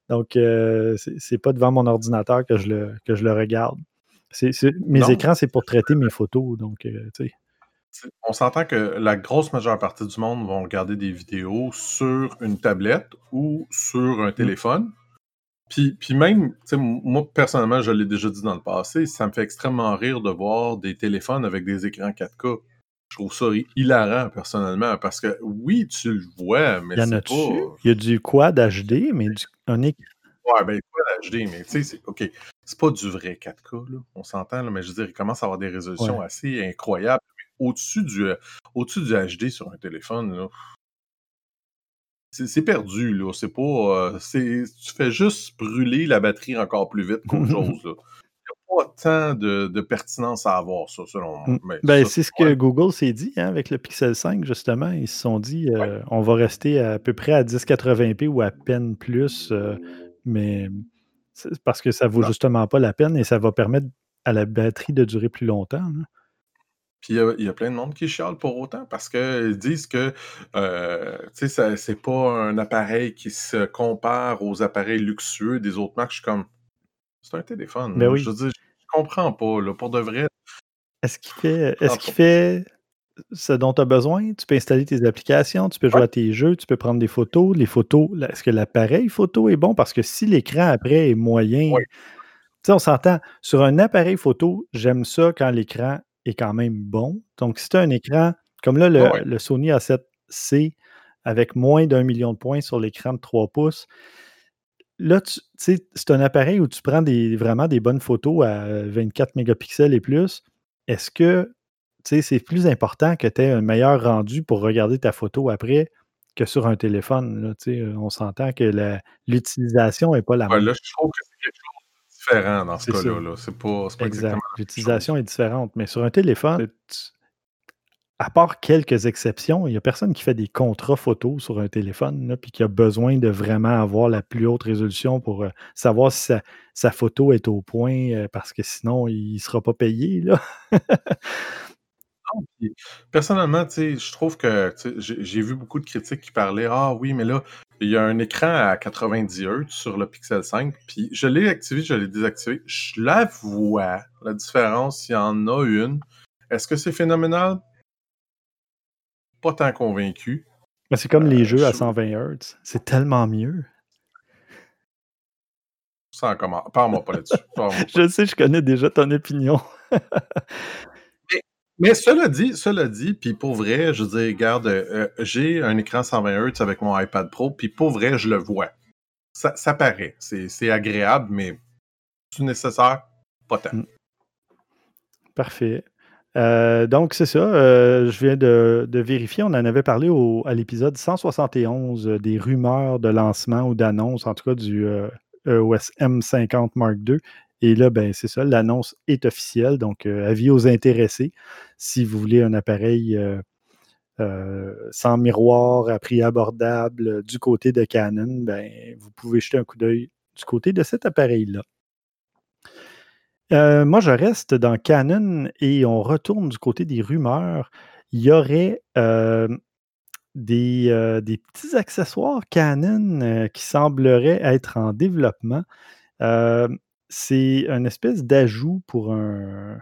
Donc, euh, c'est pas devant mon ordinateur que je le, que je le regarde. Mes écrans, c'est pour traiter mes photos. Donc, On s'entend que la grosse majeure partie du monde vont regarder des vidéos sur une tablette ou sur un mmh. téléphone. Puis, puis même, moi, personnellement, je l'ai déjà dit dans le passé, ça me fait extrêmement rire de voir des téléphones avec des écrans 4K. Je trouve ça personnellement, personnellement, parce que oui, tu le vois, mais Il y en c'est pas. Il y a du quad HD, mais du, un écran. Ouais, ben, Quad HD, mais tu sais, c'est OK. C'est pas du vrai 4K, là. On s'entend, là, mais je veux dire, il commence à avoir des résolutions Ouais. assez incroyables. Au-dessus du, euh, du HD sur un téléphone, là, c'est perdu, là. C'est pas. euh, c'est, tu fais juste brûler la batterie encore plus vite qu'autre chose, là. Pas tant de, de pertinence à avoir, ça, selon moi. Mm. Mais Ben, c'est ce que. Google s'est dit hein, avec le Pixel 5, justement. Ils se sont dit Ouais. euh, on va rester à peu près à 1080p ou à peine plus, euh, mais parce que ça vaut Non. justement pas la peine et ça va permettre à la batterie de durer plus longtemps. Puis il y, a- il y a plein de monde qui chiale pour autant parce qu'ils disent que euh, c'est pas un appareil qui se compare aux appareils luxueux des autres marques. Je suis comme, c'est un téléphone. Ben oui. Je veux dire, je comprends pas. Là, pour de vrai, Est-ce qu'il fait, est-ce qu'il fait ce dont tu as besoin? Tu peux installer tes applications, tu peux jouer Ouais. à tes jeux, tu peux prendre des photos. Les photos, est-ce que l'appareil photo est bon? Parce que si l'écran après est moyen, Ouais. tu sais, on s'entend. Sur un appareil photo, j'aime ça quand l'écran est quand même bon. Donc, si tu as un écran, comme là, le, ouais. le Sony A7C avec moins d'un million de points sur l'écran de 3 pouces, là, tu sais, c'est un appareil où tu prends des, vraiment des bonnes photos à 24 mégapixels et plus. Est-ce que tu sais, c'est plus important que tu aies un meilleur rendu pour regarder ta photo après que sur un téléphone? Là, tu sais, on s'entend que l'utilisation n'est pas la Ouais, même. là, je trouve que c'est quelque chose de différent dans ce cas-là. là. C'est pas, pas Exact. exactement. L'utilisation est différente. Mais sur un téléphone, tu- à part quelques exceptions, il n'y a personne qui fait des contrats photos sur un téléphone, puis qui a besoin de vraiment avoir la plus haute résolution pour euh, savoir si sa, photo est au point, euh, parce que sinon, il ne sera pas payé. Personnellement, je trouve que j'ai vu beaucoup de critiques qui parlaient Ah oui, mais là, il y a un écran à 90 Hz sur le Pixel 5, puis je l'ai activé, je l'ai désactivé. Je la vois, la différence, il y en a une. Est-ce que c'est phénoménal? Pas tant convaincu. Mais C'est comme les Euh, jeux à je- 120 Hz. C'est tellement mieux. Sans comment. Parle-moi pas là-dessus. Je sais, je connais déjà ton opinion. Mais cela dit, cela dit, puis pour vrai, je dire, regarde, euh, j'ai un écran 120 Hz avec mon iPad Pro, puis pour vrai, je le vois. Ça, ça paraît. C'est c'est agréable, mais c'est nécessaire? Pas tant. Mm. Parfait. Euh, donc, c'est ça. euh, je viens de, vérifier. On en avait parlé au- à l'épisode 171 euh, des rumeurs de lancement ou d'annonce, en tout cas du EOS M50 Mark II. Et là, ben, c'est ça. L'annonce est officielle. Donc, avis aux intéressés. Si vous voulez un appareil sans miroir à prix abordable du côté de Canon, ben, vous pouvez jeter un coup d'œil du côté de cet appareil-là. Euh, moi, je reste dans Canon et on retourne du côté des rumeurs. Il y aurait euh, des, euh, des petits accessoires Canon qui sembleraient être en développement. C'est une espèce d'ajout pour un,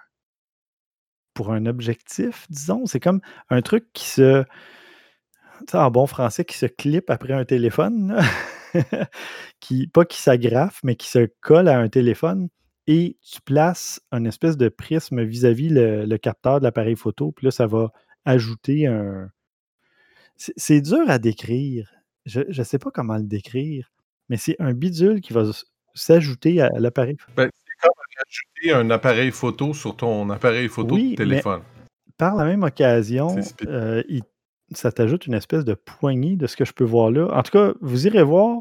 pour un objectif, disons. C'est comme un truc qui se, en bon français, qui se clip après un téléphone. qui, pas qui s'agrafe, mais qui se colle à un téléphone et tu places un espèce de prisme vis-à-vis le, le capteur de l'appareil photo. Puis là, ça va ajouter un. C'est dur à décrire. Je ne sais pas comment le décrire, mais c'est un bidule qui va s'ajouter à l'appareil. Ben, c'est comme ajouter un appareil photo sur ton appareil photo Oui, de mais- téléphone. Par la même occasion, euh, il- ça t'ajoute une espèce de poignée de ce que je peux voir là. En tout cas, vous irez voir.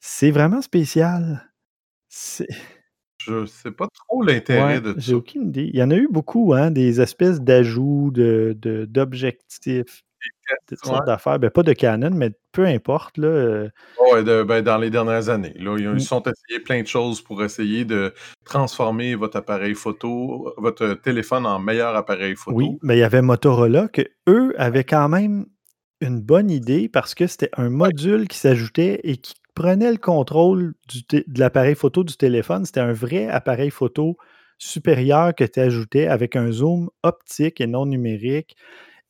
C'est vraiment spécial. C'est. Je sais pas trop l'intérêt Ouais, de j'ai ça. aucune idée. Il y en a eu beaucoup, hein, des espèces d'ajouts, d'objectifs, de toutes Ouais. sortes d'affaires. Ben, pas de Canon, mais peu importe. Là, euh, Ouais, de- ben, dans les dernières années. Là, ils, ont- Mm. sont essayés plein de choses pour essayer de transformer votre appareil photo, votre téléphone en meilleur appareil photo. oui, mais il y avait Motorola que eux avaient quand même une bonne idée parce que c'était un module qui s'ajoutait et qui prenait le contrôle de l'appareil photo du téléphone. C'était un vrai appareil photo supérieur que tu ajoutais avec un zoom optique et non numérique.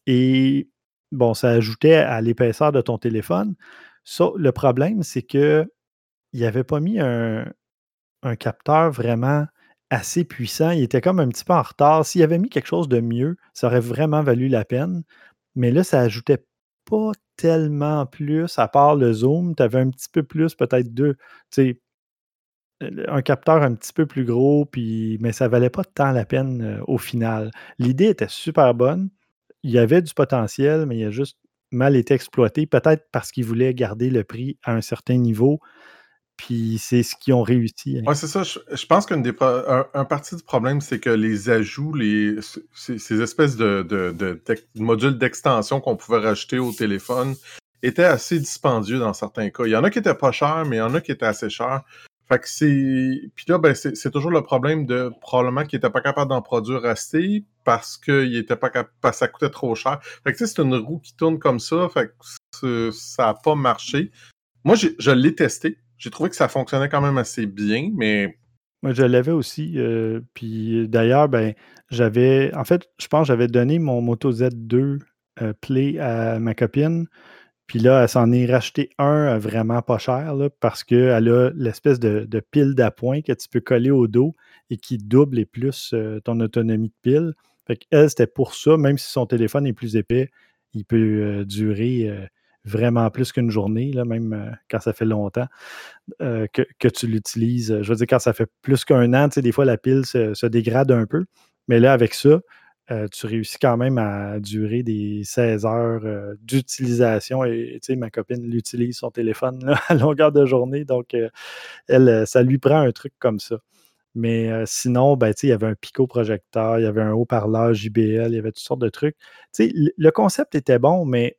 Et bon, ça ajoutait à l'épaisseur de ton téléphone. Ça, le problème, c'est que il n'avait pas mis un, capteur vraiment assez puissant. Il était comme un petit peu en retard. S'il avait mis quelque chose de mieux, ça aurait vraiment valu la peine. Mais là, ça ajoutait pas tellement plus, à part le zoom. Tu avais un petit peu plus, peut-être deux. Tu sais, un capteur un petit peu plus gros, puis, mais ça valait pas tant la peine euh, au final. L'idée était super bonne. Il y avait du potentiel, mais il a juste mal été exploité, peut-être parce qu'ils voulaient garder le prix à un certain niveau. Puis c'est ce qu'ils ont réussi. Hein. Oui, c'est ça. Je, pense qu'un des un, partie du problème, c'est que les ajouts, les, ces, espèces de, modules d'extension qu'on pouvait rajouter au téléphone étaient assez dispendieux dans certains cas. Il y en a qui étaient pas chers, mais il y en a qui étaient assez chers. Fait que c'est. Puis là, ben, c'est toujours le problème de probablement qu'il n'était pas capable d'en produire assez parce était pas capable. Parce que ça coûtait trop cher. Fait que c'est une roue qui tourne comme ça. Que ça n'a pas marché. Moi, je l'ai testé. J'ai trouvé que ça fonctionnait quand même assez bien, mais. Moi, je l'avais aussi. Euh, puis d'ailleurs, ben, j'avais. En fait, je pense que j'avais donné mon Moto Z2 euh, Play à ma copine. Puis là, elle s'en est racheté un euh, vraiment pas cher parce qu'elle a l'espèce de, pile d'appoint que tu peux coller au dos et qui double et plus ton autonomie de pile. Fait qu'elle, c'était pour ça, même si son téléphone est plus épais, il peut durer vraiment plus qu'une journée, là, même quand ça fait longtemps que, tu l'utilises. Je veux dire, quand ça fait plus qu'un an, des fois, la pile se dégrade un peu. Mais là, avec ça, euh, tu réussis quand même à durer des 16 heures euh, d'utilisation. Et tu sais, ma copine l'utilise son téléphone à longueur de journée, donc euh, elle, ça lui prend un truc comme ça. Mais sinon, ben, il y avait un pico-projecteur, il y avait un haut-parleur JBL, il y avait toutes sortes de trucs. le concept était bon, mais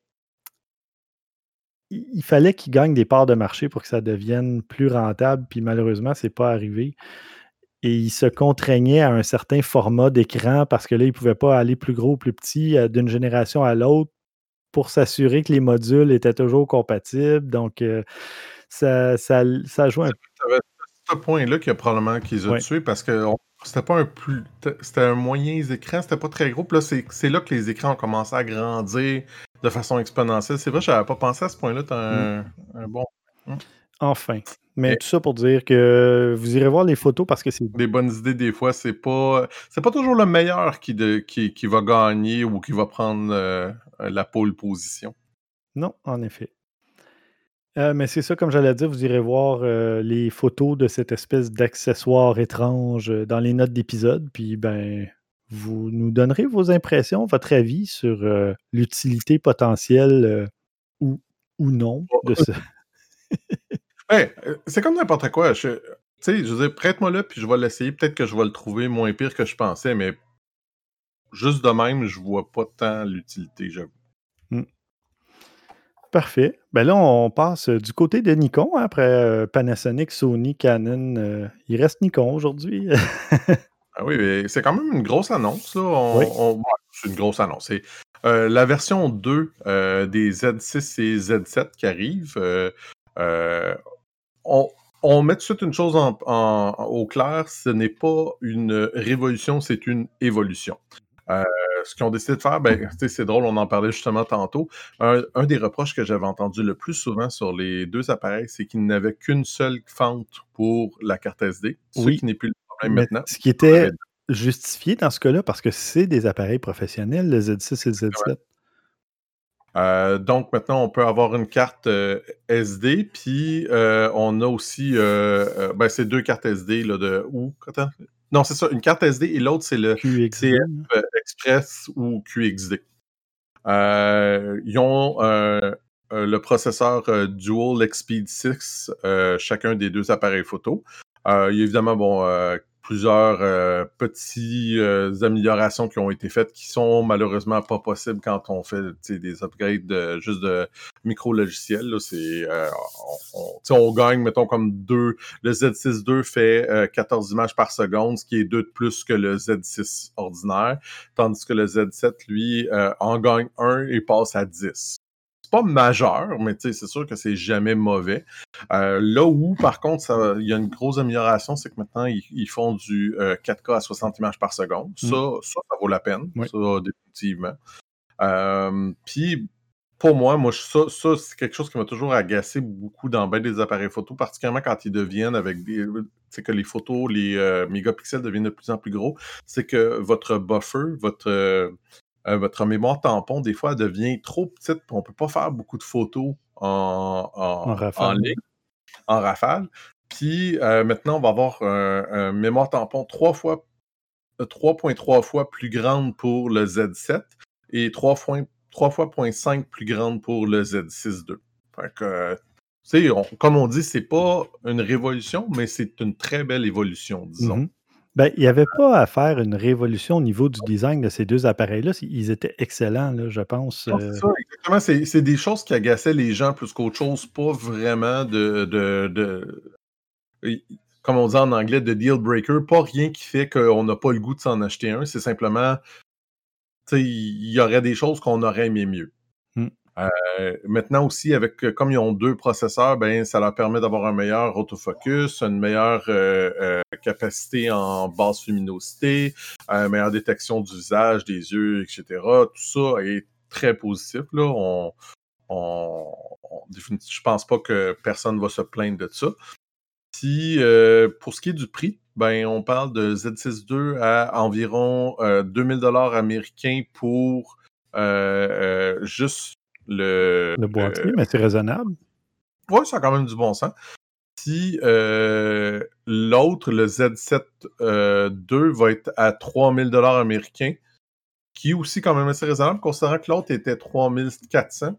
il fallait qu'il gagne des parts de marché pour que ça devienne plus rentable, puis malheureusement, ce n'est pas arrivé et il se contraignait à un certain format d'écran parce que là, il ne pouvait pas aller plus gros ou plus petit euh, d'une génération à l'autre pour s'assurer que les modules étaient toujours compatibles. Donc, euh, ça, ça, ça joue un peu. ce point-là qui a probablement qu'ils ont tué parce que c'était pas un plus. C'était un moyen écran, c'était pas très gros. Puis là, c'est là que les écrans ont commencé à grandir de façon exponentielle. C'est vrai, je n'avais pas pensé à ce point-là. Tu mm. un, bon. Enfin. Mais tout ça pour dire que vous irez voir les photos parce que c'est. Des bonnes idées, des fois, c'est pas. C'est pas toujours le meilleur qui, qui, va gagner ou qui va prendre euh, la pole position. Non, en effet. Euh, mais c'est ça, comme j'allais dire, vous irez voir euh, les photos de cette espèce d'accessoire étrange dans les notes d'épisode. Puis, ben, vous nous donnerez vos impressions, votre avis sur l'utilité potentielle ou, ou non de ça. Euh, c'est comme n'importe quoi. Tu sais, je veux dire, prête-moi là, puis je vais l'essayer. Peut-être que je vais le trouver moins pire que je pensais, mais juste de même, je vois pas tant l'utilité, j'avoue. Hmm. Parfait. Ben là, on passe du côté de Nikon. Hein, après euh, Panasonic, Sony, Canon. Euh, il reste Nikon aujourd'hui. ah oui, c'est quand même une grosse annonce. c'est une grosse annonce. C'est la version 2 des Z6 et Z7 qui arrive on, met tout de suite une chose au clair, ce n'est pas une révolution, c'est une évolution. Euh, ce qu'ils ont décidé de faire, ben, c'est drôle, on en parlait justement tantôt. Un, des reproches que j'avais entendu le plus souvent sur les deux appareils, c'est qu'ils n'avaient qu'une seule fente pour la carte SD, ce qui n'est plus maintenant. Ce qui était justifié dans ce cas-là, parce que c'est des appareils professionnels, le Z6 et le Z7. Euh, donc maintenant, on peut avoir une carte euh, SD, puis euh, on a aussi ben, ces deux cartes SD là, de ou non, c'est ça, une carte SD et l'autre c'est le QXD. Express ou QXD. ils ont le processeur Dual Xpeed 6, chacun des deux appareils photo. il y a évidemment bon, plusieurs euh, petites euh, améliorations qui ont été faites qui sont malheureusement pas possibles quand on fait des upgrades de, juste de micro-logiciels. C'est, euh, on, on, gagne, mettons, comme deux. Le Z6 II fait 14 images par seconde, ce qui est deux de plus que le Z6 ordinaire, tandis que le Z7, lui, en gagne un et passe à 10 pas majeur, mais c'est sûr que c'est jamais mauvais. Euh, là où, par contre, il y a une grosse amélioration, c'est que maintenant, ils, font du 4K euh, à 60 images par seconde. Ça, mm. ça, ça, vaut la peine, ça, définitivement. Euh, puis, pour moi, moi ça, ça c'est quelque chose qui m'a toujours agacé beaucoup dans bien des appareils photo, particulièrement quand ils deviennent avec des. C'est que les photos, les mégapixels deviennent de plus en plus gros. C'est que votre buffer, votre, euh, votre mémoire tampon, des fois, devient trop petite. On ne peut pas faire beaucoup de photos en, en, en ligne, en rafale. Puis maintenant, on va avoir un, mémoire tampon trois fois 3.3 fois plus grande pour le Z7 et 3 fois, 3 fois 0.5 plus grande pour le Z6 II. Fait que, comme on dit, c'est pas une révolution, mais c'est une très belle évolution, disons. Mm-hmm. Ben, il n'y avait pas à faire une révolution au niveau du design de ces deux appareils-là. Ils étaient excellents, là, je pense. C'est euh. ça, exactement. C'est des choses qui agaçaient les gens plus qu'autre chose, pas vraiment de, de, de comme on dit en anglais, de deal breaker, pas rien qui fait qu'on n'a pas le goût de s'en acheter un. C'est simplement, il y aurait des choses qu'on aurait aimé mieux. Euh, maintenant aussi, avec comme ils ont deux processeurs, ben, ça leur permet d'avoir un meilleur autofocus, une meilleure euh, euh, capacité en basse luminosité, une meilleure détection du visage, des yeux, etc. Tout ça est très positif. Là. On, on, je pense pas que personne va se plaindre de ça. Si, euh, pour ce qui est du prix, ben, on parle de Z6 II à environ 2000 dollars américains pour euh, juste le. Le boîtier, mais c'est raisonnable. Oui, ça a quand même du bon sens. Si l'autre, le Z7 II, va être à 3000 dollars américains, qui est aussi quand même assez raisonnable, considérant que l'autre était 3400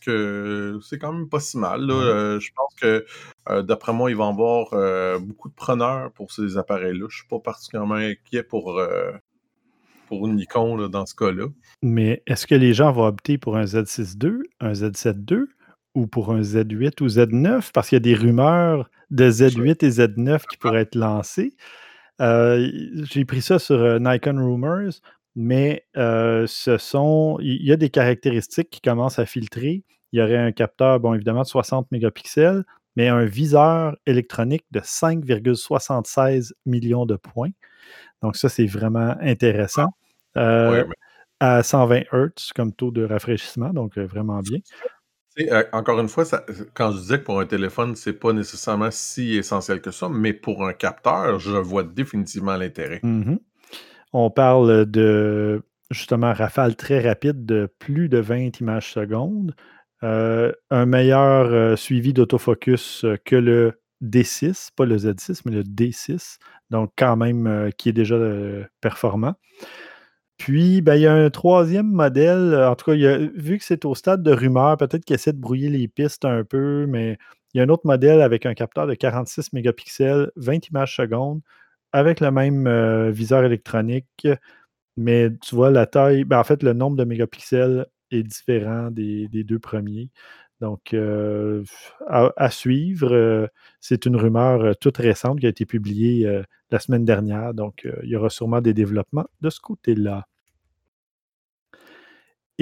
que c'est quand même pas si mal. Euh, je pense que euh, d'après moi, il va y avoir euh, beaucoup de preneurs pour ces appareils-là. Je suis pas particulièrement inquiet pour, pour Nikon dans ce cas-là. Mais est-ce que les gens vont opter pour un Z6 II, un Z7 II ou pour un Z8 ou Z9? Parce qu'il y a des rumeurs de Z8 et Z9 qui pourraient être lancées. J'ai pris ça sur Nikon Rumors mais ce sont, il y a des caractéristiques qui commencent à filtrer. Il y aurait un capteur, bon, évidemment, de 60 mégapixels, mais un viseur électronique de 5,76 millions de points. Donc, ça, c'est vraiment intéressant. À 120 Hz comme taux de rafraîchissement, donc vraiment bien. encore une fois, quand je disais que pour un téléphone, c'est pas nécessairement si essentiel que ça, mais pour un capteur, je vois définitivement l'intérêt. Mmh on parle de justement rafale très rapide de plus de 20 images secondes, euh, un meilleur euh, suivi d'autofocus que le D6, pas le Z6, mais le D6, donc quand même euh, qui est déjà performant. Puis, ben, il y a un troisième modèle, en tout cas, vu que c'est au stade de rumeur, peut-être qu'il essaie de brouiller les pistes un peu, mais il y a un autre modèle avec un capteur de 46 mégapixels, 20 images secondes, avec le même euh, viseur électronique, mais tu vois, la taille, ben, en fait, le nombre de mégapixels est différent des, deux premiers. Donc, euh, à, suivre, euh, c'est une rumeur toute récente qui a été publiée la semaine dernière. Donc, il y aura sûrement des développements de ce côté-là.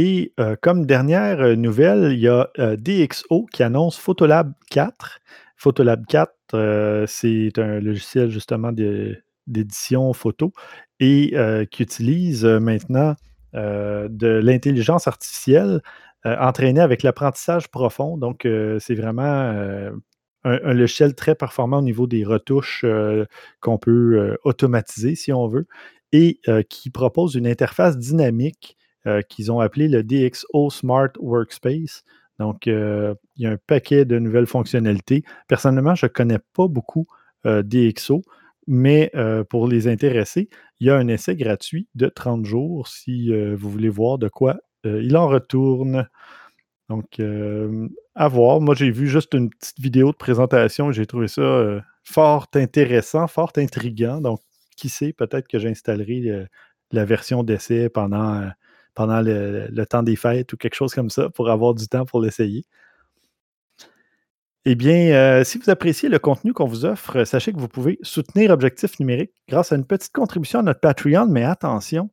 Et comme dernière nouvelle, il y a DxO qui annonce Photolab 4. Photolab 4, c'est un logiciel justement d'édition photo et qui utilise maintenant de l'intelligence artificielle entraînée avec l'apprentissage profond. Donc, c'est vraiment un, logiciel très performant au niveau des retouches qu'on peut automatiser si on veut et qui propose une interface dynamique qu'ils ont appelée le DxO Smart Workspace. Donc, euh, il y a un paquet de nouvelles fonctionnalités. Personnellement, je ne connais pas beaucoup euh, DxO, mais euh, pour les intéressés, il y a un essai gratuit de 30 jours si vous voulez voir de quoi il en retourne. Donc, à voir. Moi, j'ai vu juste une petite vidéo de présentation et j'ai trouvé ça fort intéressant, fort intriguant. Donc, qui sait, peut-être que j'installerai la version d'essai pendant pendant le, temps des fêtes ou quelque chose comme ça pour avoir du temps pour l'essayer. Eh bien, euh, si vous appréciez le contenu qu'on vous offre, sachez que vous pouvez soutenir Objectif numérique grâce à une petite contribution à notre Patreon, mais attention,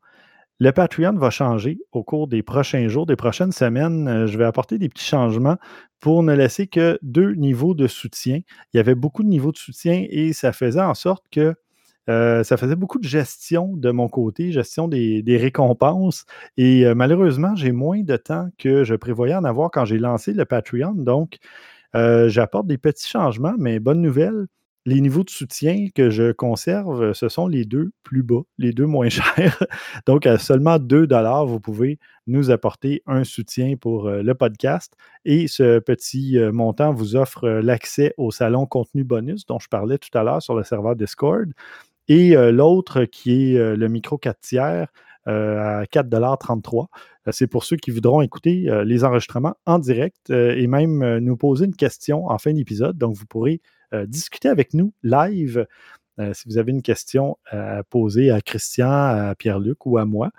le Patreon va changer au cours des prochains jours, des prochaines semaines. Euh, je vais apporter des petits changements pour ne laisser que deux niveaux de soutien. Il y avait beaucoup de niveaux de soutien et ça faisait en sorte que ça faisait beaucoup de gestion de mon côté, gestion des, récompenses. Et malheureusement, j'ai moins de temps que je prévoyais en avoir quand j'ai lancé le Patreon. Donc, j'apporte des petits changements, mais bonne nouvelle, les niveaux de soutien que je conserve, ce sont les deux plus bas, les deux moins chers. Donc, à seulement 2 vous pouvez nous apporter un soutien pour euh, le podcast. Et ce petit euh, montant vous offre euh, l'accès au salon contenu bonus dont je parlais tout à l'heure sur le serveur Discord. Et l'autre qui est le micro 4 tiers à 4,33 C'est pour ceux qui voudront écouter les enregistrements en direct et même nous poser une question en fin d'épisode. Donc, vous pourrez euh, discuter avec nous live. Euh, si vous avez une question à poser à Christian, à Pierre-Luc ou à moi.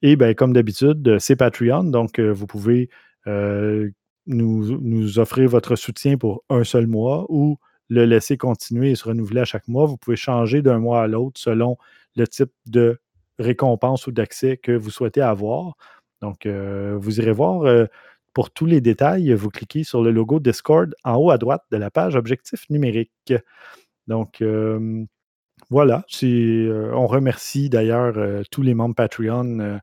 Et bien, comme d'habitude, c'est Patreon, donc euh, vous pouvez nous, nous, offrir votre soutien pour un seul mois ou le laisser continuer et se renouveler à chaque mois. Vous pouvez changer d'un mois à l'autre selon le type de récompense ou d'accès que vous souhaitez avoir. Donc, vous irez voir pour tous les détails, vous cliquez sur le logo Discord en haut à droite de la page Objectif numérique. Donc, voilà. Euh, on remercie d'ailleurs euh, tous les membres Patreon euh,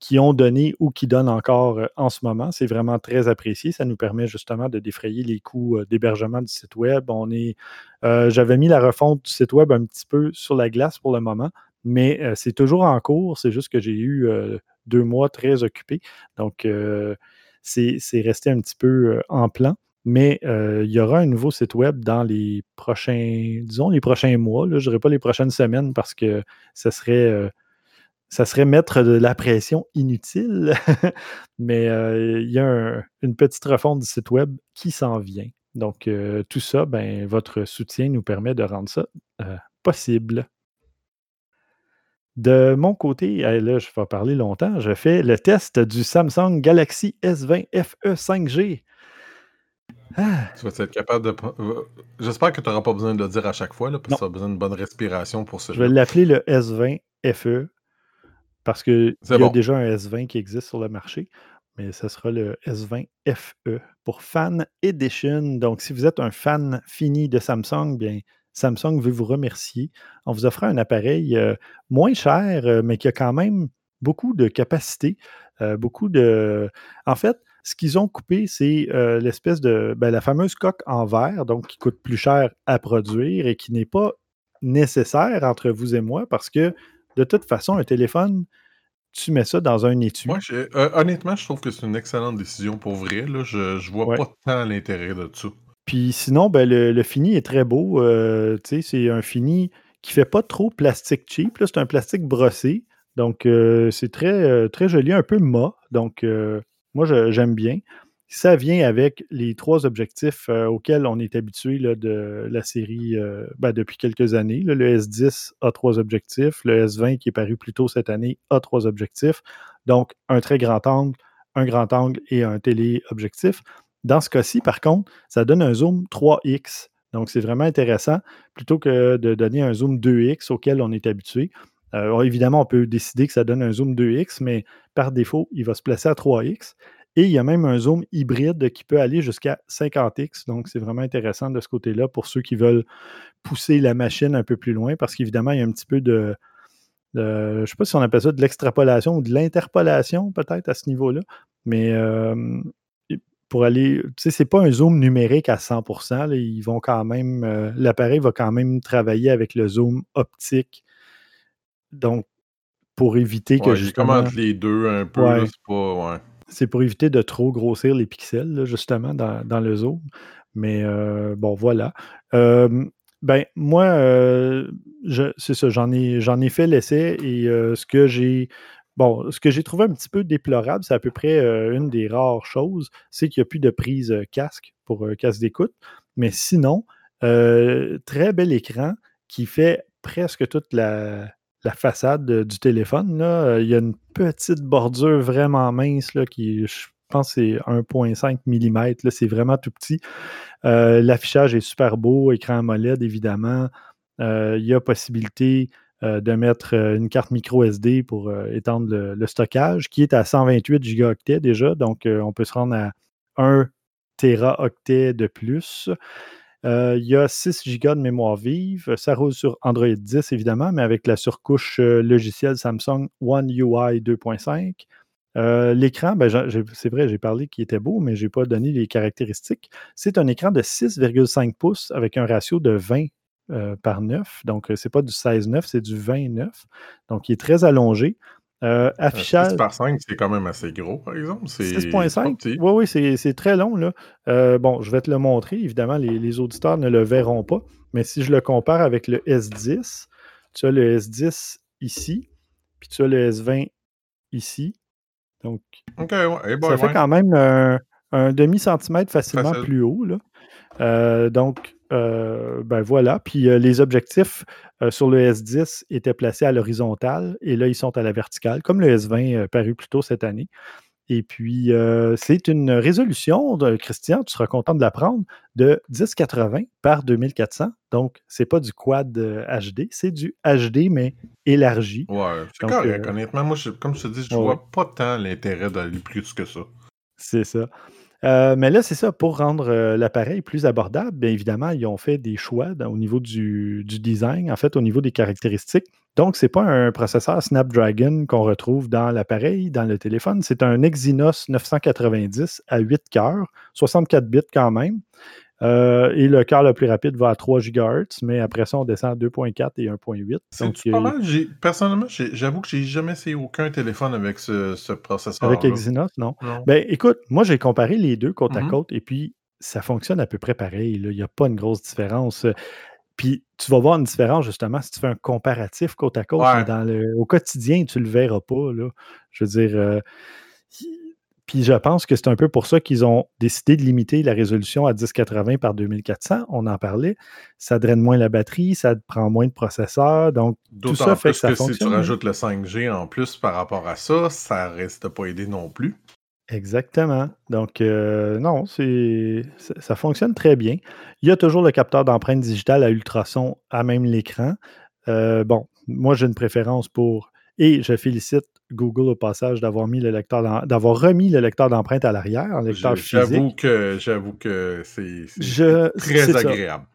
qui ont donné ou qui donnent encore en ce moment. C'est vraiment très apprécié. Ça nous permet justement de défrayer les coûts d'hébergement du site web. On est, j'avais mis la refonte du site web un petit peu sur la glace pour le moment, mais c'est toujours en cours. C'est juste que j'ai eu deux mois très occupés. Donc, c'est resté un petit peu euh, en plan. Mais euh, il y aura un nouveau site web dans les prochains, disons, les prochains mois. je ne dirais pas les prochaines semaines parce que ça serait, euh, ça serait mettre de la pression inutile. Mais il y a une petite refonte du site web qui s'en vient. Donc, tout ça, ben, votre soutien nous permet de rendre ça possible. De mon côté, là, je vais parler longtemps, je fais le test du Samsung Galaxy S20 FE 5G. Ah. Tu vas être capable de. Euh, j'espère que tu n'auras pas besoin de le dire à chaque fois, là, parce que tu as besoin d'une bonne respiration pour ce Je vais l'appeler le S20 FE parce qu'il y a déjà un S20 qui existe sur le marché, mais ce sera le S20 FE pour Fan Edition. Donc, si vous êtes un fan fini de Samsung, bien, Samsung veut vous remercier en vous offrant un appareil euh, moins cher, euh, mais qui a quand même beaucoup de capacité, euh, beaucoup de. En fait, ce qu'ils ont coupé, c'est l'espèce de. Ben, la fameuse coque en verre, donc qui coûte plus cher à produire et qui n'est pas nécessaire entre vous et moi parce que de toute façon, un téléphone, tu mets ça dans un étui. Moi, honnêtement, je trouve que c'est une excellente décision pour vrai. Je, ne vois pas tant l'intérêt de ça. Puis sinon, ben, le, fini est très beau. Euh, c'est un fini qui fait pas trop plastique cheap. C'est un plastique brossé. Donc, euh, c'est très, euh, très joli, un peu mat. Donc, moi, j'aime bien. Ça vient avec les trois objectifs auxquels on est habitué de la série ben, depuis quelques années. le S10 a trois objectifs. Le S20, qui est paru plus tôt cette année, a trois objectifs. Donc, un très grand angle, un grand angle et un téléobjectif. Dans ce cas-ci, par contre, ça donne un zoom 3x. Donc, c'est vraiment intéressant plutôt que de donner un zoom 2x auquel on est habitué. Euh, évidemment, on peut décider que ça donne un zoom 2x, mais par défaut, il va se placer à 3x. Et il y a même un zoom hybride qui peut aller jusqu'à 50x. Donc, c'est vraiment intéressant de ce côté-là pour ceux qui veulent pousser la machine un peu plus loin, parce qu'évidemment, il y a un petit peu de, je ne sais pas si on appelle ça de l'extrapolation ou de l'interpolation, peut-être à ce niveau-là. Mais euh, pour aller. Tu sais, c'est pas un zoom numérique à 100%. ils vont quand même. Euh, l'appareil va quand même travailler avec le zoom optique. Donc, pour éviter que. justement, les deux un peu. c'est pas. C'est pour éviter de trop grossir les pixels, justement, dans, le zoom. Mais euh, bon, voilà. ben, moi, euh, c'est ça, j'en ai, j'en ai fait l'essai et ce que j'ai ce que j'ai trouvé un petit peu déplorable, c'est à peu près euh, une des rares choses, c'est qu'il n'y a plus de prise euh, casque pour euh, casque d'écoute. Mais sinon, très bel écran qui fait presque toute la, façade du téléphone. Là. Il y a une petite bordure vraiment mince qui, je pense, c'est 1,5 mm. C'est vraiment tout petit. L'affichage est super beau, écran AMOLED évidemment. il y a possibilité euh, de mettre euh, une carte micro SD pour euh, étendre le, stockage, qui est à 128 gigaoctets déjà. Donc, on peut se rendre à 1 teraoctet de plus. Il y a 6 Go de mémoire vive. Ça roule sur Android 10, évidemment, mais avec la surcouche logicielle Samsung One UI 2.5. L'écran, ben, c'est vrai, j'ai parlé qu'il était beau, mais je n'ai pas donné les caractéristiques. C'est un écran de 6,5 pouces avec un ratio de 20 par 9. Donc, ce n'est pas du 16-9, c'est du 20-9. Donc, il est très allongé. Euh, affichage. 6 par 5, c'est quand même assez gros, par exemple. 6.5. Oui, oui, c'est très long. Là. Euh, bon, je vais te le montrer. Évidemment, les, auditeurs ne le verront pas. Mais si je le compare avec le S10, tu as le S10 ici, puis tu as le S20 ici. Donc, ça fait quand même un, demi-centimètre facilement plus haut. Là. Euh, donc, euh, ben voilà. Puis euh, les objectifs sur le S10 étaient placés à l'horizontale et là, ils sont à la verticale, comme le S20 paru plus tôt cette année. Et puis, c'est une résolution, de, Christian, tu seras content de l'apprendre, de 1080 par 2400. Donc, c'est pas du quad HD, c'est du HD, mais élargi. Ouais, c'est correct. Honnêtement, moi, comme je te dis, je ne vois pas tant l'intérêt d'aller plus que ça. C'est ça. Euh, mais là, c'est ça, pour rendre euh, l'appareil plus abordable, bien évidemment, ils ont fait des choix au niveau du, design, en fait, au niveau des caractéristiques. Donc, ce n'est pas un processeur Snapdragon qu'on retrouve dans l'appareil, dans le téléphone. C'est un Exynos 990 à 8 cœurs, 64 bits quand même. Euh, et le cœur le plus rapide va à 3 GHz, mais après ça, on descend à 2.4 et 1.8. C'est pas mal? Personnellement, j'avoue que j'ai jamais essayé aucun téléphone avec ce, processeur. Avec Exynos, non. Ben, écoute, moi, j'ai comparé les deux côte à mm-hmm. côte et puis ça fonctionne à peu près pareil. Il n'y a pas une grosse différence. Puis tu vas voir une différence justement si tu fais un comparatif côte à côte. Dans le, au quotidien, tu ne le verras pas. Là. Je veux dire, euh, puis je pense que c'est un peu pour ça qu'ils ont décidé de limiter la résolution à 1080 par 2400. On en parlait. Ça draine moins la batterie, ça prend moins de processeurs. Donc, tout ça fait que ça fonctionne. Si tu rajoutes le 5G en plus par rapport à ça, ça reste pas aidé non plus. Exactement. Donc, euh, non, c'est ça fonctionne très bien. Il y a toujours le capteur d'empreinte digitale à ultrasons à même l'écran. Euh, bon, moi, j'ai une préférence pour et je félicite Google au passage d'avoir mis le lecteur d'avoir remis le lecteur d'empreinte à l'arrière, lecteur J'avoue que j'avoue que c'est très agréable.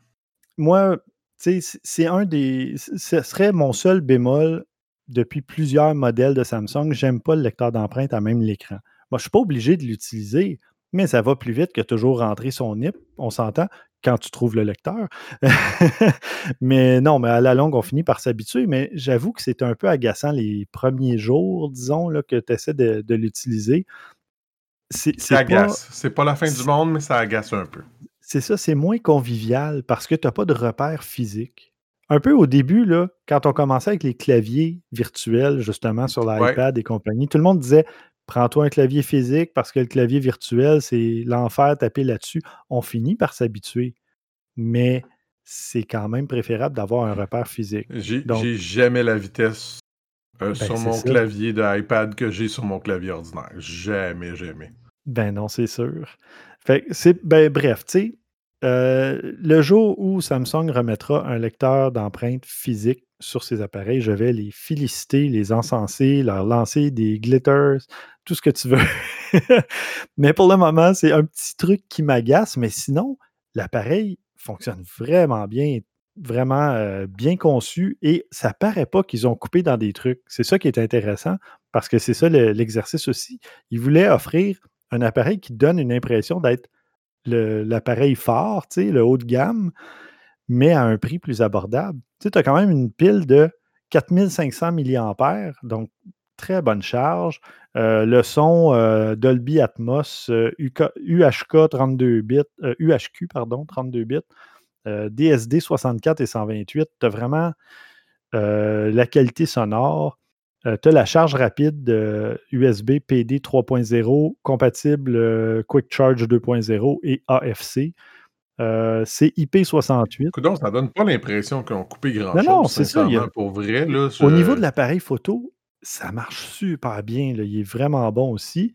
Moi, c'est un des. Ce serait mon seul bémol depuis plusieurs modèles de Samsung. J'aime pas le lecteur d'empreinte à même l'écran. Moi, je suis pas obligé de l'utiliser, mais ça va plus vite que toujours rentrer son NIP. On s'entend quand tu trouves le lecteur. mais non, mais à la longue, on finit par s'habituer. Mais j'avoue que c'est un peu agaçant les premiers jours, disons, là, que tu essaies de, l'utiliser. C'est, ça agace. C'est pas la fin du monde, mais ça agace un peu. C'est ça, c'est moins convivial parce que tu n'as pas de repère physique. Un peu au début, là, quand on commençait avec les claviers virtuels, justement, sur l'iPad et compagnie, tout le monde disait Prends-toi un clavier physique parce que le clavier virtuel, c'est l'enfer taper là-dessus. On finit par s'habituer, mais c'est quand même préférable d'avoir un repère physique. J'ai jamais la vitesse euh, ben, sur mon clavier de iPad que j'ai sur mon clavier ordinaire. Jamais, jamais. Ben non, c'est sûr. Fait c'est ben, bref, tu sais, euh, le jour où Samsung remettra un lecteur d'empreintes physique sur ses appareils, je vais les féliciter, les encenser, leur lancer des glitters, tout ce que tu veux. mais pour le moment, c'est un petit truc qui m'agace, mais sinon, l'appareil fonctionne vraiment bien, vraiment euh, bien conçu et ça paraît pas qu'ils ont coupé dans des trucs. C'est ça qui est intéressant parce que c'est ça l'exercice aussi. Ils voulaient offrir un appareil qui donne une impression d'être l'appareil fort, le haut de gamme, mais à un prix plus abordable. Tu as quand même une pile de 4500 mAh, donc très bonne charge. Euh, le son euh, Dolby Atmos UHK 32 bits, UHQ pardon, 32 bits, DSD 64 et 128. Tu as vraiment euh, la qualité sonore. tu as la charge rapide USB PD 3.0 compatible Quick Charge 2.0 et AFC. C'est IP68. Donc, ça donne pas l'impression qu'on coupé grand-chose. Non, non, c'est ça. Pour vrai, Au niveau de l'appareil photo, ça marche super bien. Il est vraiment bon aussi.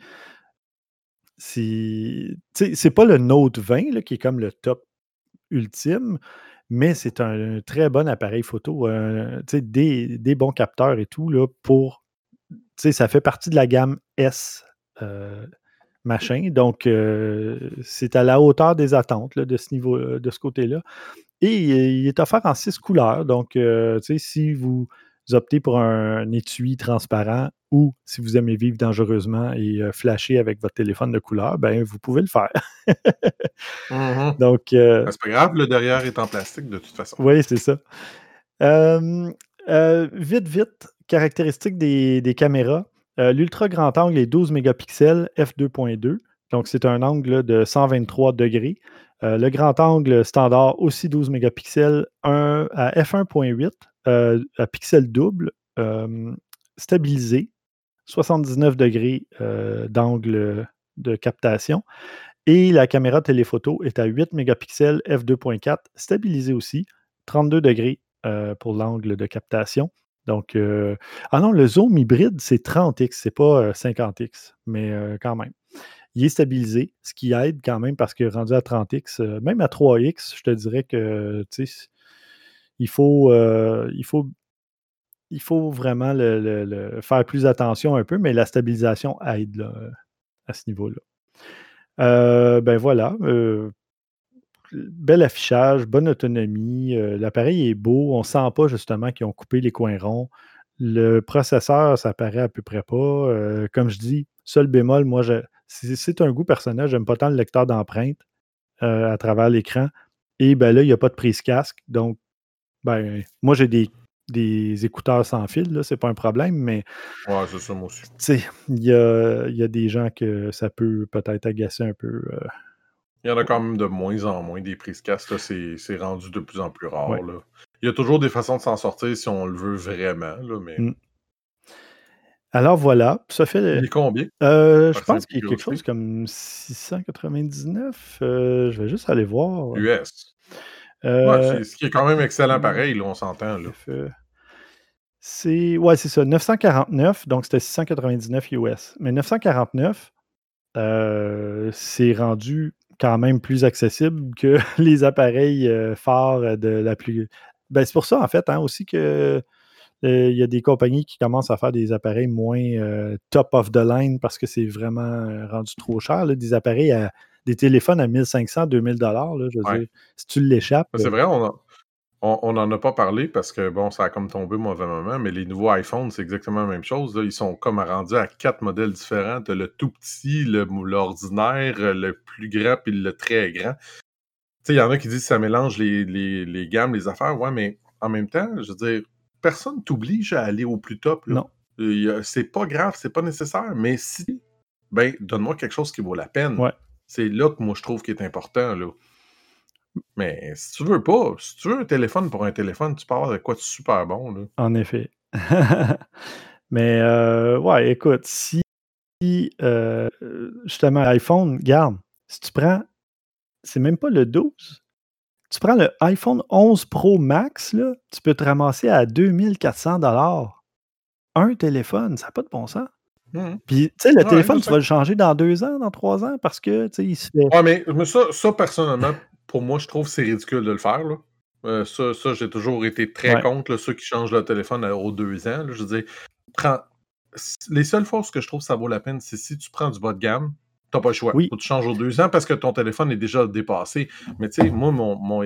C'est pas le Note 20 qui est comme le top ultime, mais c'est un, très bon appareil photo. Euh, des, des, bons capteurs et tout là, pour. Ça fait partie de la gamme S. Euh, machin. Donc, c'est à la hauteur des attentes de ce niveau, de ce côté-là. Et il est offert en six couleurs. Donc, tu sais, si vous optez pour un étui transparent ou si vous aimez vivre dangereusement et flasher avec votre téléphone de couleur, ben vous pouvez le faire. Mmh Donc, ben, c'est pas grave, le derrière est en plastique de toute façon. Oui, c'est ça. vite, vite, caractéristiques des, caméras. L'ultra grand angle est 12 mégapixels f2.2. Donc, c'est un angle de 123 degrés. le grand angle standard, aussi 12 mégapixels, à f1.8, à pixel double, stabilisé, 79 degrés d'angle de captation. Et la caméra téléphoto est à 8 mégapixels f2.4, stabilisé aussi, 32 degrés pour l'angle de captation. Donc, ah non, le zoom hybride, c'est 30x, c'est pas 50x, mais quand même. Il est stabilisé, ce qui aide quand même parce que rendu à 30x, même à 3x, je te dirais que il faut, il faut il faut vraiment le, faire plus attention un peu, mais la stabilisation aide à ce niveau-là. ben voilà, bel affichage, bonne autonomie. Euh, l'appareil est beau. On ne sent pas justement qu'ils ont coupé les coins ronds. Le processeur, ça paraît à peu près pas. Euh, comme je dis, seul bémol, moi, c'est un goût personnel. J'aime pas tant le lecteur d'empreintes euh, à travers l'écran. Et ben là, il n'y a pas de prise casque. Donc, ben, moi, j'ai des, des écouteurs sans fil, c'est pas un problème, mais. Ouais, c'est ça, moi aussi. Tu sais, il y a, y a, des gens que ça peut peut-être agacer un peu. Il y en a quand même de moins en moins des prises casques. C'est rendu de plus en plus rare. Là. Il y a toujours des façons de s'en sortir si on le veut vraiment. Là, mais... Mmh. Alors voilà, ça fait. Il est combien? euh, Je pense qu'il y a quelque chose comme 699. Euh, je vais juste aller voir. US. Euh, ce qui est quand même excellent pareil, là, on s'entend. C'est ouais, c'est ça, 949, donc c'était 699 US. Mais 949, c'est rendu quand même plus accessible que les appareils euh, phares de la plus. Ben, c'est pour ça, en fait, hein, aussi que euh, il y a des compagnies qui commencent à faire des appareils moins euh, top of the line parce que c'est vraiment rendu trop cher. des appareils à des téléphones à 1500, 2000 dollars. Je veux dire, si tu l'échappes. C'est vrai, on a, on n'en a pas parlé parce que, bon, ça a comme tombé au mauvais moment, mais les nouveaux iPhones, c'est exactement la même chose. Ils sont comme rendus à quatre modèles différents. le tout petit, l'ordinaire, le, plus grand, puis le très grand. il y en a qui disent que ça mélange les, gammes, les affaires. Ouais, mais en même temps, je veux dire, personne t'oblige à aller au plus top. Non. C'est pas grave, c'est pas nécessaire, mais si, ben, donne-moi quelque chose qui vaut la peine. Ouais. C'est là que moi, je trouve qu'il est important, là. Mais si tu veux pas, si tu veux un téléphone pour un téléphone, tu parles de quoi de super bon. Là. En effet. Mais euh, ouais, écoute, si euh, justement iPhone, garde, si tu prends, c'est même pas le 12, tu prends le iPhone 11 Pro Max, là, tu peux te ramasser à 2400 dollars. Un téléphone, ça n'a pas de bon sens. Mmh. Puis, tu sais, le téléphone, tu vas le changer dans deux ans, dans trois ans, parce que, tu sais, il se fait. Ouais, mais, mais ça, ça, personnellement, pour moi, je trouve que c'est ridicule de le faire. Là. Euh, ça, ça j'ai toujours été très contre ceux qui changent le téléphone aux deux ans. Je veux dire, prends... les seules fois que je trouve que ça vaut la peine, c'est si tu prends du bas de gamme, t'as pas le choix. Oui. Que tu changes aux deux ans parce que ton téléphone est déjà dépassé. Mais tu sais, moi, mon,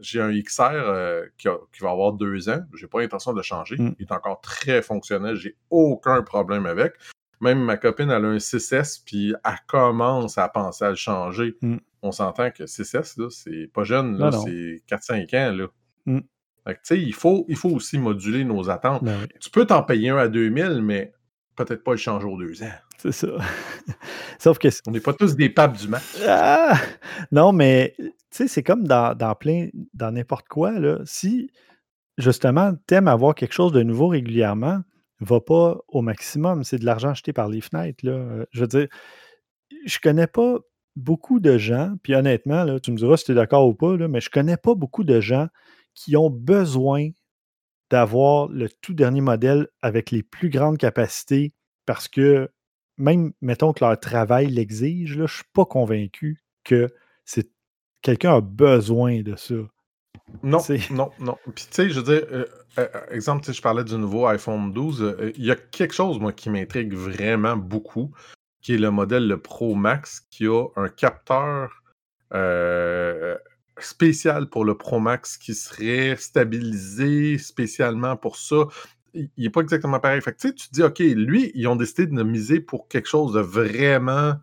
j'ai un XR euh, qui, va avoir deux ans. J'ai pas l'intention de le changer. Mm. Il est encore très fonctionnel. J'ai aucun problème avec. Même ma copine, elle a un 6S, puis elle commence à penser à le changer. Mm on s'entend que 6S, là, c'est pas jeune, là, c'est 4-5 ans. Là. Mm. il, faut, il faut aussi moduler nos attentes. Ben tu peux t'en payer un à 2000, mais peut-être pas le changer aux deux ans. C'est ça. Sauf que. On n'est pas tous des papes du match. Ah! Non, mais tu sais, c'est comme dans, plein, dans n'importe quoi. Là. Si justement, t'aimes avoir quelque chose de nouveau régulièrement, va pas au maximum. C'est de l'argent acheté par les fenêtres. Là. Je veux dire, je connais pas beaucoup de gens, puis honnêtement, là, tu me diras si tu es d'accord ou pas, là, mais je connais pas beaucoup de gens qui ont besoin d'avoir le tout dernier modèle avec les plus grandes capacités parce que même, mettons que leur travail l'exige, je ne suis pas convaincu que c'est quelqu'un a besoin de ça. Non, non, non. Puis tu sais, je veux dire, euh, euh, exemple, je parlais du nouveau iPhone 12, euh, il y a quelque chose, moi, qui m'intrigue vraiment beaucoup qui est le modèle le Pro Max, qui a un capteur euh, spécial pour le Pro Max qui serait stabilisé spécialement pour ça. Il n'est pas exactement pareil. Fait tu te dis, OK, lui, ils ont décidé de miser pour quelque chose de vraiment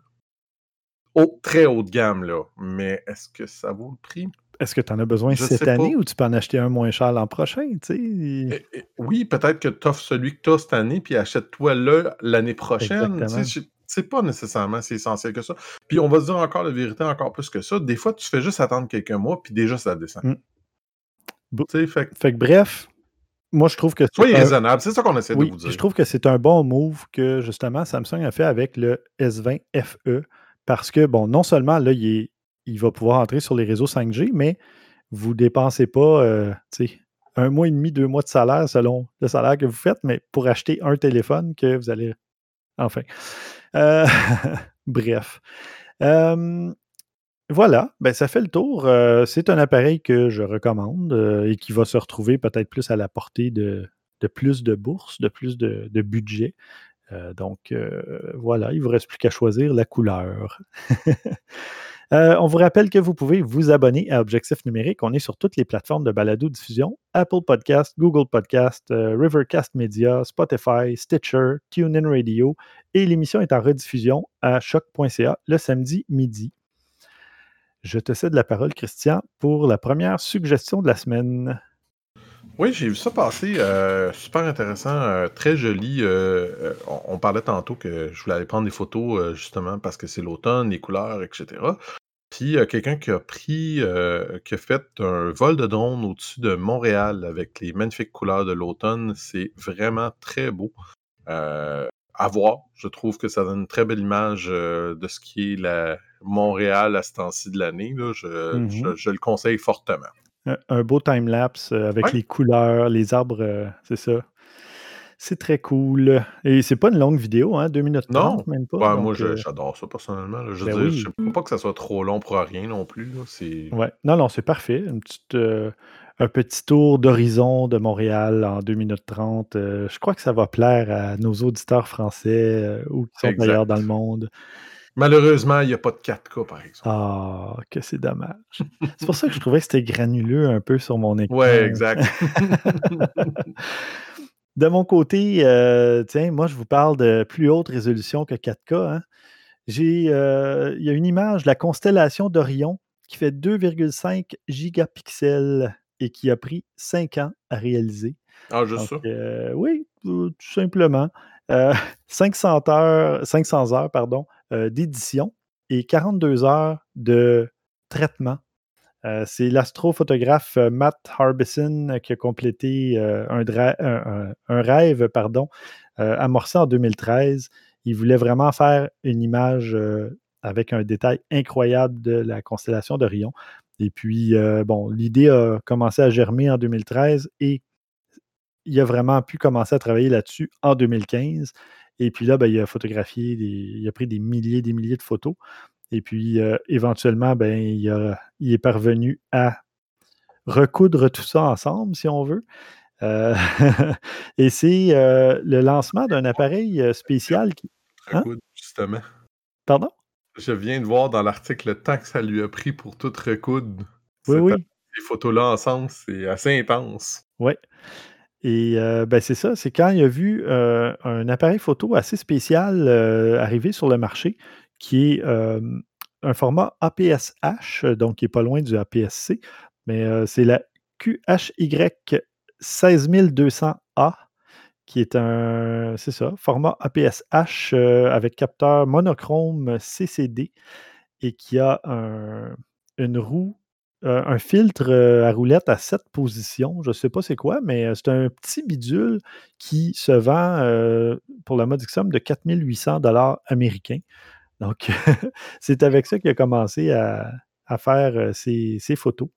très haut de gamme, là. Mais est-ce que ça vaut le prix? Est-ce que tu en as besoin cette année ou tu peux en acheter un moins cher l'an prochain? Eh, eh, oui, peut-être que tu offres celui que tu as cette année, puis achète-toi le l'année prochaine. C'est pas nécessairement si essentiel que ça. Puis on va se dire encore la vérité encore plus que ça. Des fois, tu fais juste attendre quelques mois, puis déjà, ça descend. Mm. Fait... fait... que bref, moi, je trouve que. Soyez raisonnable, c'est ça qu'on essaie de vous dire. Je trouve que c'est un bon move que justement Samsung a fait avec le S20 FE parce que, bon, non seulement là, il, va pouvoir entrer sur les réseaux 5G, mais vous ne dépensez pas euh, un mois et demi, deux mois de salaire selon le salaire que vous faites, mais pour acheter un téléphone que vous allez. Enfin. Euh, bref. voilà, ben, ça fait le tour. Euh, c'est un appareil que je recommande et qui va se retrouver peut-être plus à la portée de, plus de bourses, de plus de budget. Euh, donc voilà, il ne vous reste plus qu'à choisir la couleur. Euh, on vous rappelle que vous pouvez vous abonner à Objectif Numérique. On est sur toutes les plateformes de balado-diffusion Apple Podcast, Google Podcast, Rivercast Media, Spotify, Stitcher, TuneIn Radio. Et l'émission est en rediffusion à choc.ca le samedi midi. Je te cède la parole, Christian, pour la première suggestion de la semaine. Oui, j'ai vu ça passer. Euh, super intéressant, euh, très joli. Euh, on, parlait tantôt que je voulais aller prendre des photos justement parce que c'est l'automne, les couleurs, etc. Puis quelqu'un qui a pris, qui a fait un vol de drone au-dessus de Montréal avec les magnifiques couleurs de l'automne. C'est vraiment très beau à voir. Je trouve que ça donne une très belle image de ce qui est la Montréal à ce temps-ci de l'année. Mm-hmm. je le conseille fortement un, beau time-lapse euh, avec les couleurs, les arbres, euh, c'est ça. C'est très cool. Et c'est pas une longue vidéo, hein, 2 minutes 30, même pas. moi, euh j'adore ça personnellement. Je ne ben pas que ça soit trop long pour rien non plus. Ouais. Non, non, c'est parfait. Une petite, un petit tour d'horizon de Montréal en 2 minutes 30. je crois que ça va plaire à nos auditeurs français ou qui sont d'ailleurs dans le monde. Malheureusement, il n'y a pas de 4K, par exemple. Ah, que c'est dommage. c'est pour ça que je trouvais que c'était granuleux un peu sur mon écran. Ouais, exact. de mon côté, euh, tiens, moi, je vous parle de plus haute résolution que 4K. Hein. J'ai, euh, il y a une image de la constellation d'Orion qui fait 2,5 gigapixels et qui a pris 5 ans à réaliser. Ah, juste ça? Euh, oui, tout simplement. 500 heures, 500 heures pardon, euh, d'édition et 42 heures de traitement. Euh, c'est l'astrophotographe euh, Matt Harbison qui a complété un, rêve pardon, amorcé en 2013. Il voulait vraiment faire une image avec un détail incroyable de la constellation d'Orion. Et puis, bon, l'idée a commencé à germer en 2013 et il a vraiment pu commencer à travailler là-dessus en 2015. Et puis là, ben, il a photographié, il a pris des milliers, des milliers de photos. Et puis, euh, éventuellement, ben, il, est parvenu à recoudre tout ça ensemble, si on veut. Euh, et c'est euh, le lancement d'un appareil spécial qui. Hein? Recoudre, justement. Pardon? Je viens de voir dans l'article le temps que ça lui a pris pour tout recoudre. Oui, oui. Ces photos-là ensemble, c'est assez intense. Oui. Et euh, ben, c'est ça, c'est quand il a vu euh, un appareil photo assez spécial euh, arriver sur le marché, qui est un format APS-H, donc qui n'est pas loin du APS-C, mais c'est la QHY 16200A, qui est un, c'est ça, format APS-H avec capteur monochrome CCD et qui a une roue euh, un filtre euh, à roulette à sept positions. Je ne sais pas c'est quoi, mais euh, c'est un petit bidule qui se vend pour la modique somme de 4800 dollars américains. Donc, c'est avec ça qu'il a commencé à, faire ses, photos.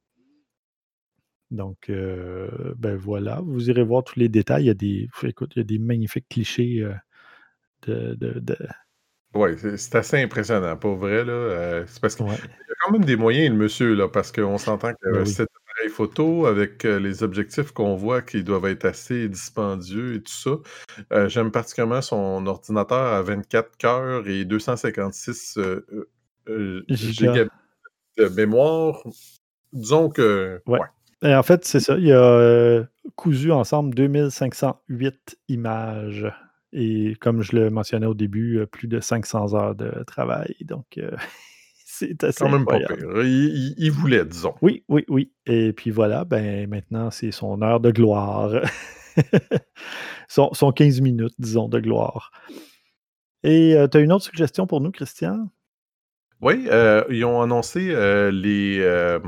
Donc, ben voilà, vous irez voir tous les détails. Il y a des, écoute, il y a des magnifiques clichés de, oui, c'est assez impressionnant, pour vrai. Là. c'est parce a quand même des moyens, le monsieur, là, parce qu'on s'entend que ben cet appareil photos, avec les objectifs qu'on voit qui doivent être assez dispendieux et tout ça. J'aime particulièrement son ordinateur à 24 cœurs et 256 giga de mémoire. Disons que. Ouais. Et en fait, c'est ça. Il a cousu ensemble 2508 images. Et comme je le mentionnais au début, plus de 500 heures de travail. Donc, c'est assez. Quand même pas pire. Il, voulait, disons. Oui, oui, oui. Et puis voilà, ben maintenant, c'est son heure de gloire. son, 15 minutes, disons, de gloire. Et tu as une autre suggestion pour nous, Christian? Oui, euh, ils ont annoncé euh, les euh,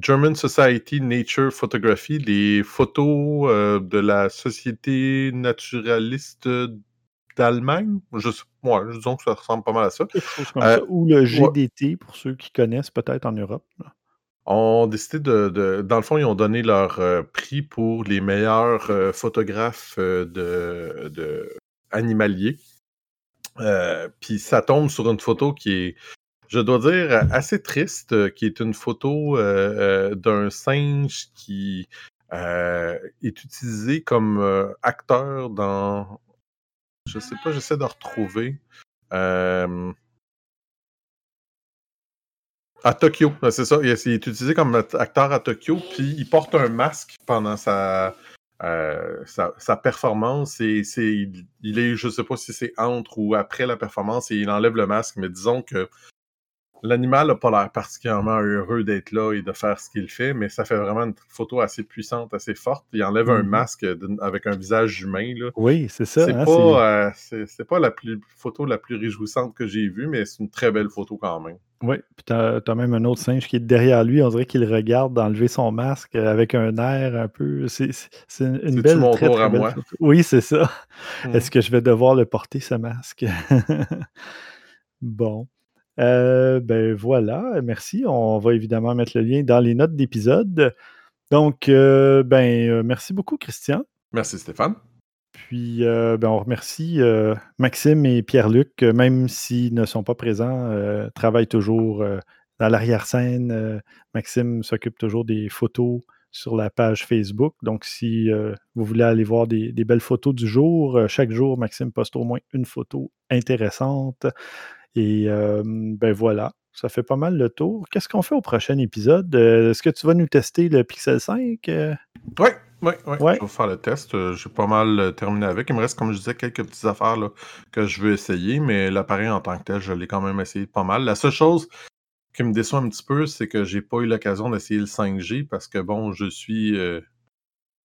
German Society Nature Photography, les photos de la Société naturaliste d'Allemagne. Je sais, moi, disons que ça ressemble pas mal à ça. Ça. Ou le GDT, pour ceux qui connaissent peut-être en Europe. ont décidé de, Dans le fond, ils ont donné leur prix pour les meilleurs photographes de, de animaliers. Euh, puis ça tombe sur une photo qui est, je dois dire, assez triste, euh, qui est une photo euh, d'un singe qui est utilisé comme acteur dans. Je sais pas, j'essaie de retrouver. À Tokyo, c'est ça. Il est utilisé comme acteur à Tokyo, puis il porte un masque pendant sa, euh, sa, performance, et c'est, il est, je sais pas si c'est entre ou après la performance, et il enlève le masque, mais disons que l'animal n'a pas l'air particulièrement heureux d'être là et de faire ce qu'il fait, mais ça fait vraiment une photo assez puissante, assez forte. Il enlève un mmh masque avec un visage humain. Là. Oui, c'est ça. C'est hein, pas, euh, pas la plus, photo la plus réjouissante que j'ai vue, mais c'est une très belle photo quand même. Oui, puis tu as, même un autre singe qui est derrière lui. On dirait qu'il regarde enlever son masque avec un air un peu. C'est une belle, mon très, à moi? Oui, c'est ça. Mmh. Est-ce que je vais devoir le porter, ce masque? bon. Euh, ben voilà, merci. On va évidemment mettre le lien dans les notes d'épisode. Donc, euh, ben, euh, merci beaucoup, Christian. Merci, Stéphane. Puis, ben, on remercie Maxime et Pierre-Luc, même s'ils ne sont pas présents, travaillent toujours dans l'arrière-scène. Maxime s'occupe toujours des photos sur la page Facebook. Donc, si vous voulez aller voir des, des belles photos du jour, chaque jour, Maxime poste au moins une photo intéressante. Et ben voilà, ça fait pas mal le tour. Qu'est-ce qu'on fait au prochain épisode? Est-ce que tu vas nous tester le Pixel 5? Oui, oui, oui. Ouais. Je vais faire le test. J'ai pas mal terminé avec. Il me reste, comme je disais, quelques petites affaires que je veux essayer, mais l'appareil en tant que tel, je l'ai quand même essayé pas mal. La seule chose qui me déçoit un petit peu, c'est que j'ai pas eu l'occasion d'essayer le 5G parce que bon, je suis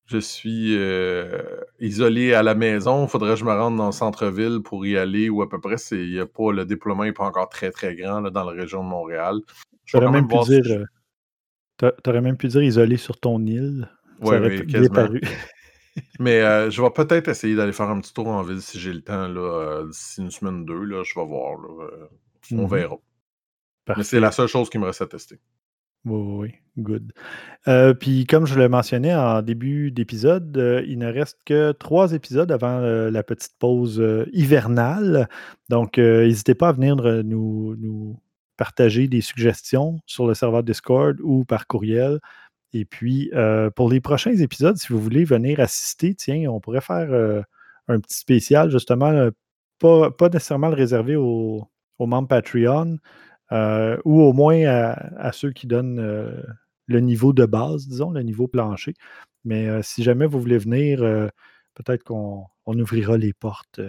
je suis euh, isolé à la maison, il faudrait que je me rende dans le centre-ville pour y aller, ou à peu près, c'est, y a pas, le déploiement n'est pas encore très très grand là, dans la région de Montréal. J'aurais même, pu dire, euh, même pu dire isolé sur ton île. Oui, oui, quasiment. Mais euh, je vais peut-être essayer d'aller faire un petit tour en ville si j'ai le temps, là, d'ici une semaine ou deux, là, je vais voir. on mmh verra. Mais c'est la seule chose qui me reste à tester. Oui, oui, good. Euh, puis comme je le mentionnais en début d'épisode, euh, il ne reste que trois épisodes avant euh, la petite pause hivernale. Donc, n'hésitez pas à venir nous, nous, partager des suggestions sur le serveur Discord ou par courriel. Et puis, pour les prochains épisodes, si vous voulez venir assister, tiens, on pourrait faire un petit spécial, justement, pas, pas nécessairement le réserver aux, aux membres Patreon, euh, ou au moins à, ceux qui donnent euh, le niveau de base, disons, le niveau plancher. Mais euh, si jamais vous voulez venir, peut-être qu'on ouvrira les portes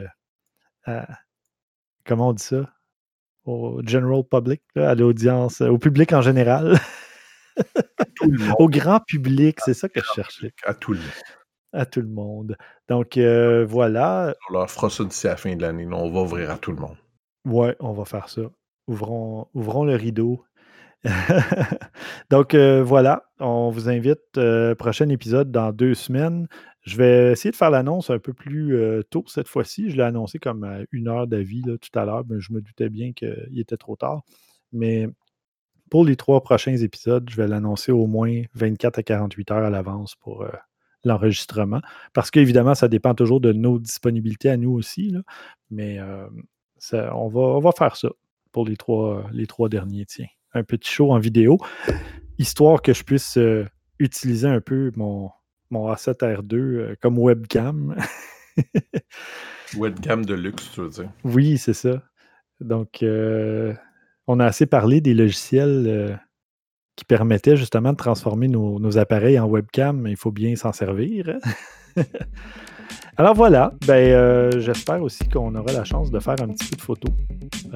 à, comment on dit ça? Au general public, à l'audience, au public en général. au grand public, c'est ça que je cherchais. À tout le monde. À tout le monde. Donc voilà. On leur fera ça d'ici la fin de l'année. On va ouvrir à tout le monde. Ouais, on va faire ça ouvrons, ouvrons le rideau. Donc euh, voilà, on vous invite, euh, prochain épisode dans deux semaines. Je vais essayer de faire l'annonce un peu plus euh, tôt cette fois-ci. Je l'ai annoncé comme à une heure d'avis tout à l'heure, mais je me doutais bien qu'il était trop tard. Mais pour les trois prochains épisodes, je vais l'annoncer au moins 24 à 48 heures à l'avance pour l'enregistrement. Parce qu'évidemment, ça dépend toujours de nos disponibilités à nous aussi. mais on, va, on va faire ça pour les trois, les trois derniers, tiens. Un petit show en vidéo. histoire que je puisse utiliser un peu mon, mon A7R2 comme webcam. webcam de luxe, tu veux dire. Oui, c'est ça. Donc, on a assez parlé des logiciels qui permettaient justement de transformer nos, appareils en webcam, mais il faut bien s'en servir. Alors voilà, ben, euh, j'espère aussi qu'on aura la chance de faire un petit peu de photos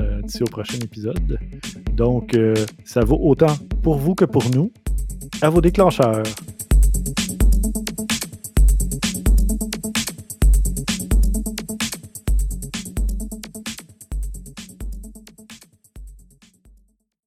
euh, d'ici au prochain épisode. Donc, euh, ça vaut autant pour vous que pour nous. À vos déclencheurs.